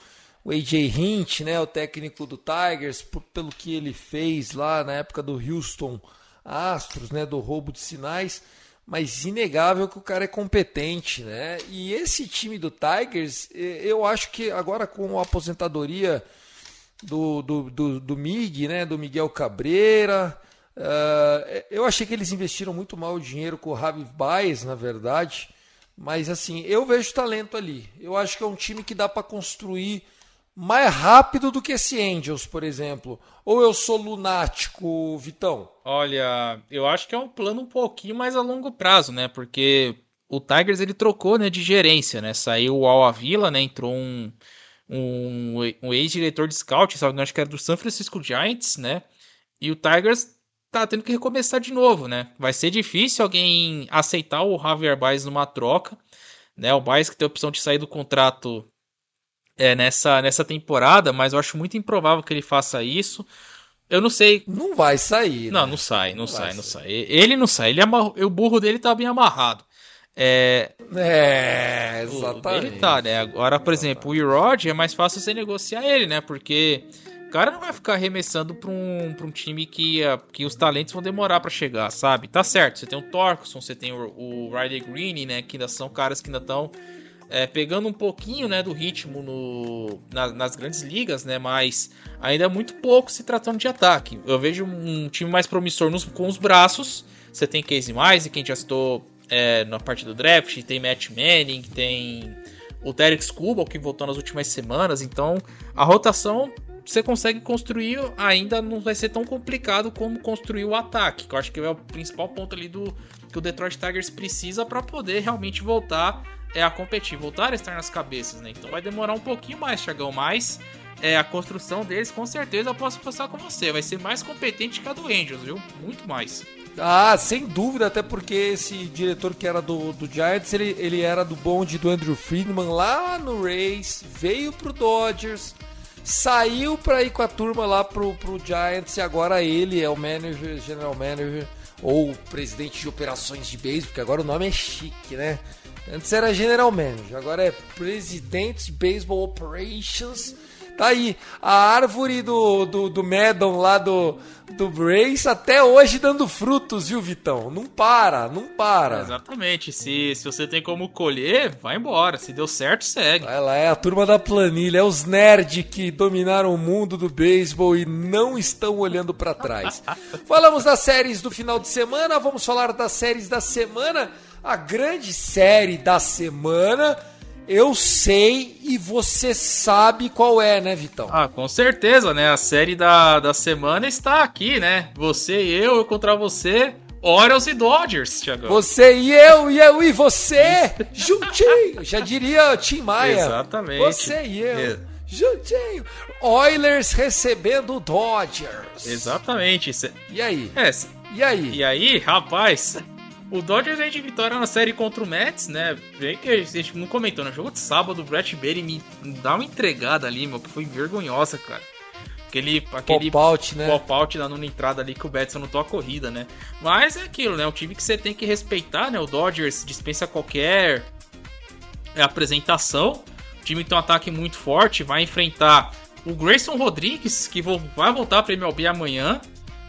o AJ Hint, né, o técnico do Tigers, por, pelo que ele fez lá na época do Houston Astros, né, do roubo de sinais, mas inegável que o cara é competente. Né? E esse time do Tigers, eu acho que agora com a aposentadoria do, do, do, do Mig, né, do Miguel Cabreira, Uh, eu achei que eles investiram muito mal o dinheiro com o Javi Baez, na verdade. Mas assim, eu vejo talento ali. Eu acho que é um time que dá para construir mais rápido do que esse Angels, por exemplo. Ou eu sou lunático, Vitão? Olha, eu acho que é um plano um pouquinho mais a longo prazo, né? Porque o Tigers ele trocou, né, de gerência, né? Saiu o Al Avila, né? Entrou um um, um ex-diretor de scout, sabe? acho que era do San Francisco Giants, né? E o Tigers tá tendo que recomeçar de novo, né? Vai ser difícil alguém aceitar o Javier Baez numa troca, né? O Baez que tem a opção de sair do contrato é, nessa, nessa temporada, mas eu acho muito improvável que ele faça isso. Eu não sei. Não vai sair. Não, né? não sai, não, não sai, não sai. Ele não sai. Ele amarro... O burro dele tá bem amarrado. É, é exatamente. Ele tá, né? Agora, por exemplo, o Erod é mais fácil você negociar ele, né? Porque o cara não vai ficar arremessando pra um, pra um time que, uh, que os talentos vão demorar para chegar, sabe? Tá certo, você tem o Torkelson, você tem o, o Riley Green, né? Que ainda são caras que ainda estão é, pegando um pouquinho né, do ritmo no, na, nas grandes ligas, né? Mas ainda é muito pouco se tratando de ataque. Eu vejo um time mais promissor nos, com os braços. Você tem Casey Mais, quem já citou é, na parte do draft, tem Matt Manning, tem o Derek Skubal, que voltou nas últimas semanas. Então a rotação você consegue construir, ainda não vai ser tão complicado como construir o ataque, que eu acho que é o principal ponto ali do que o Detroit Tigers precisa para poder realmente voltar é, a competir, voltar a estar nas cabeças, né? Então vai demorar um pouquinho mais, Chagão, mas é, a construção deles, com certeza eu posso passar com você, vai ser mais competente que a do Angels, viu? Muito mais. Ah, sem dúvida, até porque esse diretor que era do, do Giants, ele, ele era do bonde do Andrew Friedman lá no Rays, veio pro Dodgers, saiu para ir com a turma lá pro, pro Giants e agora ele é o manager, general manager ou presidente de operações de beisebol, porque agora o nome é chique, né? Antes era general manager, agora é presidente de baseball operations Tá aí, a árvore do, do, do lá do, do Brace até hoje dando frutos, viu, Vitão? Não para, não para. Exatamente. Se, se você tem como colher, vai embora. Se deu certo, segue. Ela é a turma da planilha, é os nerds que dominaram o mundo do beisebol e não estão olhando para trás. Falamos das séries do final de semana, vamos falar das séries da semana. A grande série da semana eu sei e você sabe qual é, né, Vitão? Ah, com certeza, né? A série da, da semana está aqui, né? Você e eu, eu contra você, Orioles e Dodgers, Thiago. Você e eu, e eu e você, juntinho. Já diria Tim Maia. Exatamente. Você e eu. É. Juntinho. Oilers recebendo Dodgers. Exatamente. E aí? É. E aí? E aí, rapaz, o Dodgers vem de vitória na série contra o Mets, né? Vem que a gente não comentou, no jogo de sábado o Brett Bailey me dá uma entregada ali, meu, que foi vergonhosa, cara. Aquele, aquele pop-out, né? Pop-out na nona entrada ali que o Betson notou a corrida, né? Mas é aquilo, né? O time que você tem que respeitar, né? O Dodgers dispensa qualquer apresentação. O time tem um ataque muito forte, vai enfrentar o Grayson Rodrigues, que vai voltar para MLB amanhã.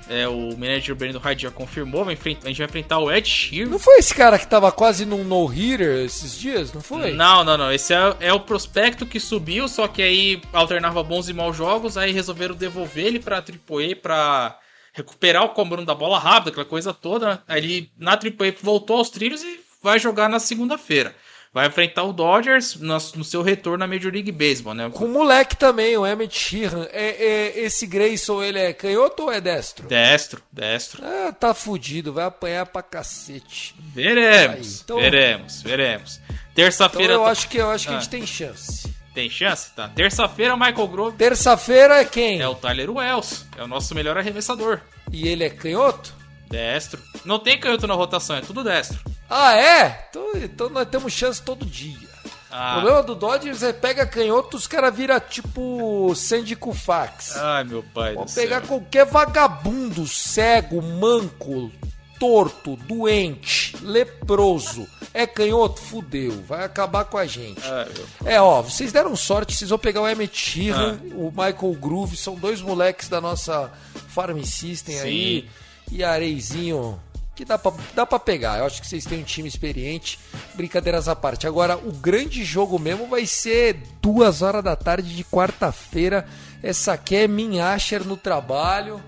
É, o manager Brandon Hyde já confirmou, vai enfrentar, a gente vai enfrentar o Ed Sheeran. Não foi esse cara que tava quase num no-hitter esses dias, não foi? Não, não, não. Esse é, é, o prospecto que subiu, só que aí alternava bons e maus jogos, aí resolveram devolver ele pra AAA pra recuperar o comando da bola rápida, aquela coisa toda. Aí ele na AAA voltou aos trilhos e vai jogar na segunda-feira vai enfrentar o Dodgers no, no, seu retorno na Major League Baseball, né? Com o moleque também, o Emmett Sheehan. É, é, esse Grayson, ele é canhoto ou é destro? Destro, destro. Ah, tá fudido, vai apanhar pra cacete. Veremos, então... veremos, veremos. Terça-feira... Então eu acho que, eu acho que ah. a gente tem chance. Tem chance? Tá. Terça-feira, Michael Grove. Terça-feira é quem? É o Tyler Wells. É o nosso melhor arremessador. E ele é canhoto? Destro. Não tem canhoto na rotação, é tudo destro. Ah, é? Então, então nós temos chance todo dia. Ah. O problema do Dodgers é pega canhoto, os caras viram tipo Sandy Koufax. Ai, meu pai Vamos pegar céu. qualquer vagabundo, cego, manco, torto, doente, leproso. É canhoto? Fudeu. Vai acabar com a gente. Ai, é, ó, vocês deram sorte, vocês vão pegar o Emmett Sheehan, ah. o Michael Groove, são dois moleques da nossa Farm System Sim. aí. E Areizinho que dá pra, dá pra pegar. Eu acho que vocês têm um time experiente. Brincadeiras à parte. Agora, o grande jogo mesmo vai ser duas horas da tarde de quarta-feira. Essa aqui é Minhasher no trabalho.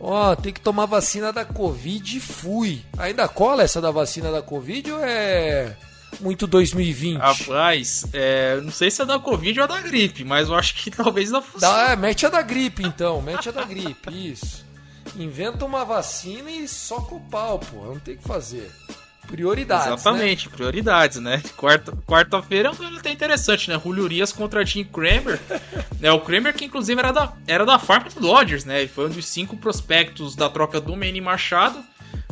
Ó, oh, tem que tomar vacina da Covid e fui. Ainda cola essa da vacina da Covid ou é muito 2020? Rapaz, é, não sei se é da Covid ou é da gripe, mas eu acho que talvez da funcione. Dá, mete a da gripe então, mete a da gripe, isso. Inventa uma vacina e soca o pau, pô. Não tem o que fazer. Prioridades. Né? Exatamente, né? prioridades, né? Quarta, quarta-feira é um duelo até interessante, né? Julio Urias contra Tim Kramer. né? O Kramer, que inclusive era da, era da farm do Dodgers, né? Ele foi um dos cinco prospectos da troca do Manny Machado,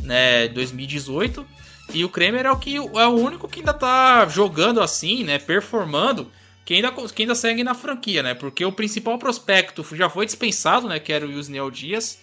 né? 2018. E o Kramer é o, que, é o único que ainda tá jogando assim, né? Performando. Que ainda, que ainda segue na franquia, né? Porque o principal prospecto já foi dispensado, né? Que era o Yusniel Dias.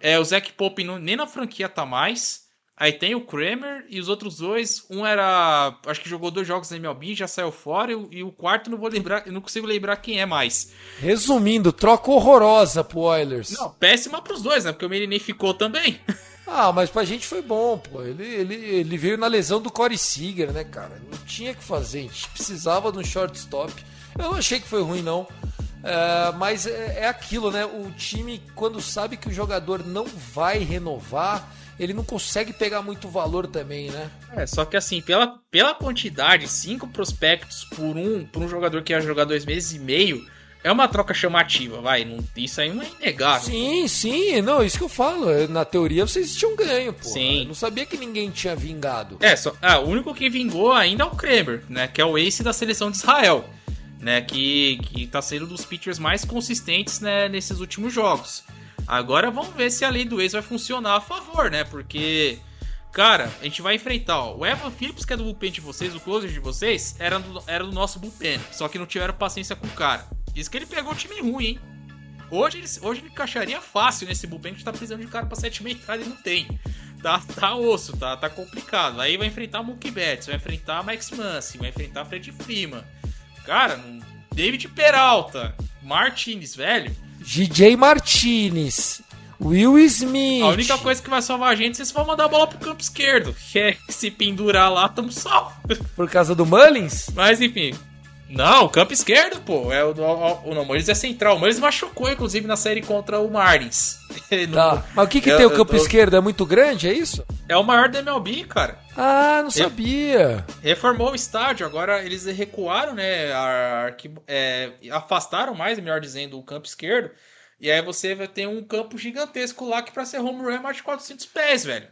É, o Zac Pope nem na franquia tá mais. Aí tem o Kramer e os outros dois. Um era. Acho que jogou dois jogos na MLB, já saiu fora. E, o quarto não vou lembrar. Não consigo lembrar quem é mais. Resumindo, troca horrorosa pro Oilers. Não, péssima pros dois, né? Porque o Meliné ficou também. Ah, mas pra gente foi bom, pô. Ele, ele, ele veio na lesão do Corey Seager, né, cara? Não tinha que fazer. A gente precisava de um shortstop. Eu não achei que foi ruim, não. É, mas é, é, aquilo, né? O time, quando sabe que o jogador não vai renovar, ele não consegue pegar muito valor também, né? É, só que assim, pela, pela quantidade, cinco prospectos por um, por um jogador que ia jogar dois meses e meio, é uma troca chamativa, vai. Não, isso aí não é inegável. Sim, sim, não, isso que eu falo. Na teoria vocês tinham ganho, pô. Sim. Eu não sabia que ninguém tinha vingado. É, só, ah, o único que vingou ainda é o Kramer, né? Que é o ace da seleção de Israel. Né, que, que tá sendo um dos pitchers mais consistentes né, nesses últimos jogos. Agora vamos ver se a lei do ex vai funcionar a favor, né? Porque, cara, a gente vai enfrentar, ó, o Evan Phillips, que é do bullpen de vocês, o closer de vocês, era do, era do nosso bullpen. Só que não tiveram paciência com o cara. Diz que ele pegou um time ruim, hein? Hoje ele, hoje ele encaixaria fácil nesse bullpen que tá precisando de cara pra sétima entrada e não tem. Tá, tá osso, tá, tá complicado. Aí vai enfrentar Mookie Betts, vai enfrentar Max Muncy, vai enfrentar Fred Freeman. Cara, David Peralta, Martinez, velho. DJ Martinez, Will Smith. A única coisa que vai salvar a gente é se vocês for mandar a bola pro campo esquerdo. Que é se pendurar lá, tamo salvo. Por causa do Mullins? Mas enfim, não, campo esquerdo, pô. É o, o, o, não, o é central. O Mullins machucou, inclusive, na série contra o Marlins. Tá. Mas o que, que eu, tem o campo esquerdo? É muito grande, é isso? É o maior da MLB, cara. Ah, não sabia. Reformou o estádio, agora eles recuaram, né? É, afastaram mais, melhor dizendo, o campo esquerdo. E aí você vai ter um campo gigantesco lá que pra ser home run é mais de 400 pés, velho.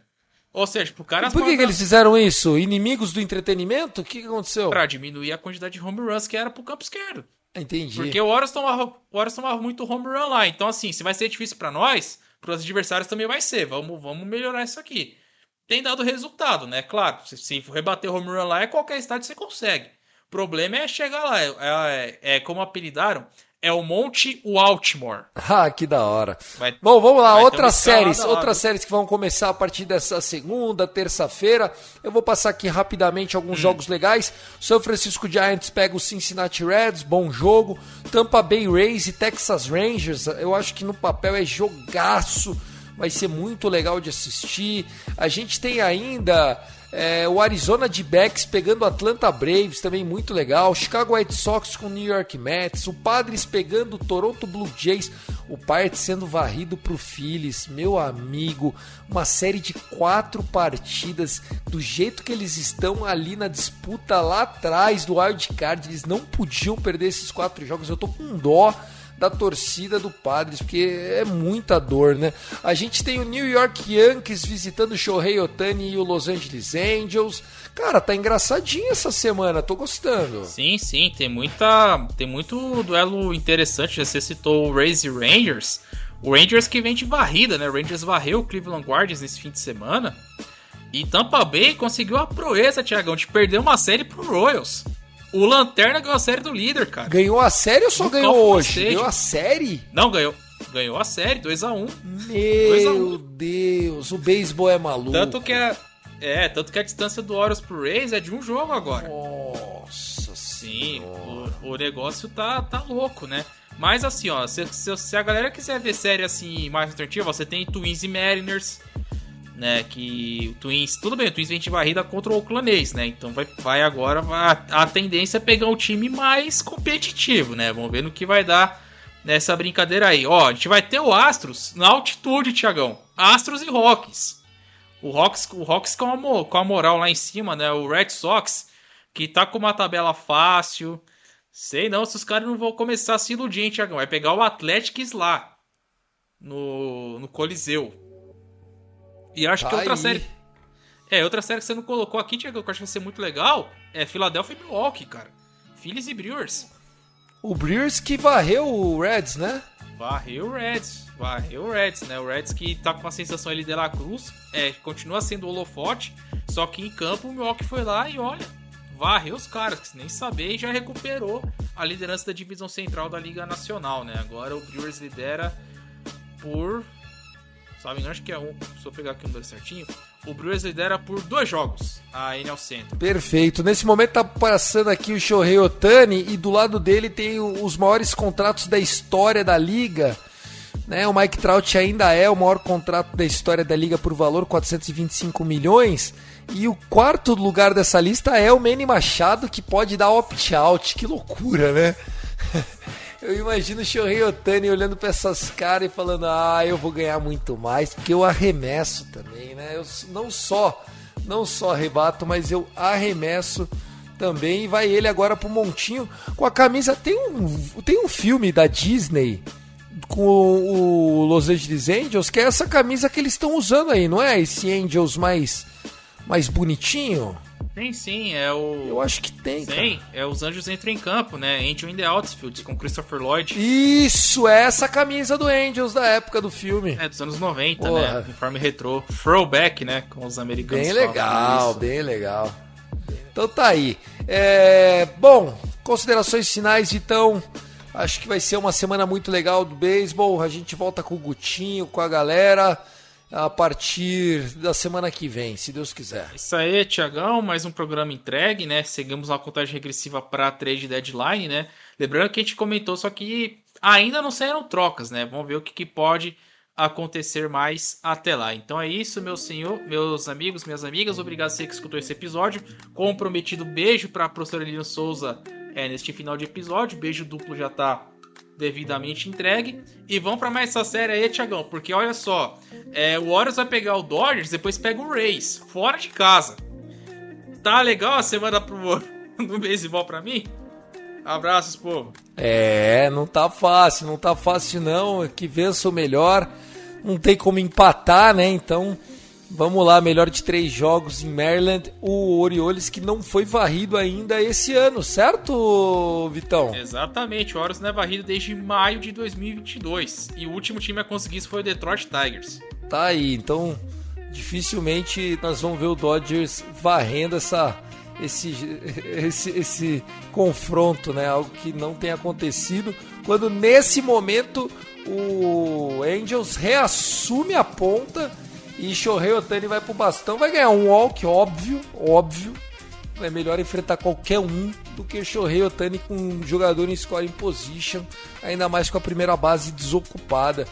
Ou seja, pro cara. E por que, que, eles fizeram isso? Inimigos do entretenimento? O que, que aconteceu? Pra diminuir a quantidade de home runs que era pro campo esquerdo. Entendi. Porque o Warriors tomava, o Warriors tomava muito home run lá. Então, assim, se vai ser difícil para nós, pros adversários também vai ser. Vamos, vamos melhorar isso aqui. Tem dado resultado, né? Claro, se, se rebater home run lá, é qualquer estádio você consegue. O problema é chegar lá. É, é, é como apelidaram, é o Monte Waltmore. Ah, que da hora. Vai, Bom, vamos lá, outras séries, outras séries que vão começar a partir dessa segunda, terça-feira. Eu vou passar aqui rapidamente alguns hum. jogos legais. São Francisco Giants pega o Cincinnati Reds, bom jogo. Tampa Bay Rays e Texas Rangers, eu acho que no papel é jogaço. Vai ser muito legal de assistir. A gente tem ainda é, o Arizona de Backs pegando o Atlanta Braves, também muito legal. Chicago White Sox com New York Mets. O Padres pegando o Toronto Blue Jays. O Pirates sendo varrido para o Phillies. Meu amigo, uma série de quatro partidas. Do jeito que eles estão ali na disputa lá atrás do Wild Card, eles não podiam perder esses quatro jogos. Eu tô com dó da torcida do Padres, porque é muita dor, né? A gente tem o New York Yankees visitando o Shohei Otani e o Los Angeles Angels. Cara, tá engraçadinho essa semana, tô gostando. Sim, sim, tem muita, tem muito duelo interessante. Você citou o Rays e Rangers. O Rangers que vem de varrida, né? O Rangers varreu o Cleveland Guardians nesse fim de semana. E Tampa Bay conseguiu a proeza, Tiagão, de perder uma série pro Royals. O Lanterna ganhou a série do líder, cara. Ganhou a série ou só ganhou hoje? Ganhou a série? Não, ganhou. Ganhou a série, 2x1. Um. Meu um. Deus, o beisebol é maluco. Tanto que a, é, tanto que a distância do Orioles pro Rays é de um jogo agora. Nossa Sim, o, o, negócio tá, tá louco, né? Mas assim, ó, se, se, se, a galera quiser ver série assim mais alternativa, você tem Twins e Mariners, né? Que o Twins, tudo bem, o Twins vem de varrida contra o Oakland A's, né? Então vai, vai agora, a tendência é pegar um time mais competitivo, né? Vamos ver no que vai dar nessa brincadeira aí. Ó, a gente vai ter o Astros na altitude, Tiagão. Astros e Rocks. O Rocks, o Rocks com, a, com a moral lá em cima, né? O Red Sox, que tá com uma tabela fácil. Sei não se os caras não vão começar a se iludir, hein, Tiagão? Vai pegar o Atlético lá. No, no Coliseu. E acho tá que outra aí. série. É, outra série que você não colocou aqui, Tiago, que eu acho que vai ser muito legal, é Philadelphia e Milwaukee, cara. Phillies e Brewers. O Brewers que varreu o Reds, né? Varreu o Reds. Varreu o Reds, né? O Reds que tá com a sensação ali de La Cruz, é, continua sendo o holofote, só que em campo o Milwaukee foi lá e olha, varreu os caras, que nem saber, e já recuperou a liderança da divisão central da Liga Nacional, né? Agora o Brewers lidera por Sabe, acho que é um. Se eu pegar aqui um certinho, o Brewers lidera por dois jogos a NL Centro. Perfeito. Nesse momento tá passando aqui o Shohei Otani e do lado dele tem os maiores contratos da história da liga. Né? O Mike Trout ainda é o maior contrato da história da liga por valor, 425 milhões. E o quarto lugar dessa lista é o Manny Machado, que pode dar opt-out. Que loucura, né? Eu imagino o Shohei Otani olhando para essas caras e falando: "Ah, eu vou ganhar muito mais, porque eu arremesso também, né? Eu não só não só arrebato, mas eu arremesso também. E vai ele agora pro Montinho com a camisa. Tem um, tem um filme da Disney com o Los Angeles Angels, que é essa camisa que eles estão usando aí, não é? Esse Angels mais, mais bonitinho. Tem sim, é o. Eu acho que tem. Tem, cara. é os Anjos Entram em Campo, né? Angel in the Outfield, com Christopher Lloyd. Isso, é essa camisa do Angels da época do filme. É, dos anos 90, né? Porra. né? Uniforme retrô. Throwback, né? Com os americanos. Bem legal, bem legal. Então tá aí. É... Bom, considerações finais, então. Acho que vai ser uma semana muito legal do beisebol. A gente volta com o Gutinho, com a galera a partir da semana que vem, se Deus quiser. Isso aí, Tiagão, mais um programa entregue, né? Seguimos a contagem regressiva para trade deadline, né? Lembrando que a gente comentou, só que ainda não saíram trocas, né? Vamos ver o que, que pode acontecer mais até lá. Então é isso, meu senhor, meus amigos, minhas amigas. Obrigado a você que escutou esse episódio. Comprometido beijo para a professora Lilian Souza é, neste final de episódio. Beijo duplo já tá devidamente entregue. E vamos para mais essa série aí, Tiagão, porque olha só, é, o Warriors vai pegar o Dodgers, depois pega o Rays, fora de casa. Tá legal a semana pro, no beisebol para mim? Abraços, povo. É, não tá fácil, não tá fácil não. Que vença o melhor. Não tem como empatar, né? Então, Vamos lá, melhor de três jogos em Maryland, o Orioles que não foi varrido ainda esse ano, certo, Vitão? Exatamente, o Orioles não é varrido desde maio de 2022 e o último time a conseguir isso foi o Detroit Tigers. Tá aí, então dificilmente nós vamos ver o Dodgers varrendo essa, esse, esse, esse confronto, né? Algo que não tem acontecido, quando nesse momento o Angels reassume a ponta e Shohei Otani vai pro bastão, vai ganhar um walk, óbvio, óbvio. É melhor enfrentar qualquer um do que Shohei Otani com um jogador em scoring position, ainda mais com a primeira base desocupada.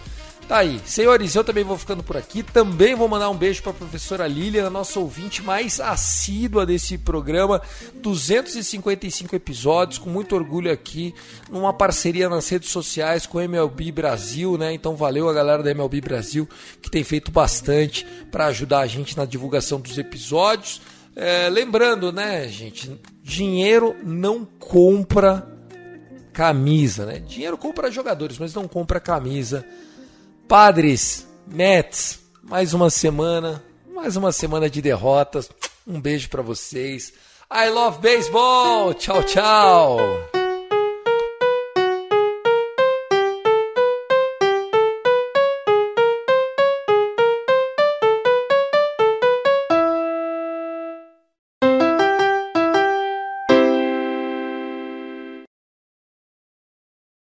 Tá aí. Senhores, eu também vou ficando por aqui. Também vou mandar um beijo para a professora Lilian, nossa ouvinte mais assídua desse programa. 255 episódios, com muito orgulho aqui, numa parceria nas redes sociais com o MLB Brasil, né? Então valeu a galera da MLB Brasil que tem feito bastante para ajudar a gente na divulgação dos episódios. É, lembrando, né, gente, dinheiro não compra camisa, né? Dinheiro compra jogadores, mas não compra camisa. Padres, Mets, mais uma semana, mais uma semana de derrotas. Um beijo para vocês. I love baseball. Tchau, tchau.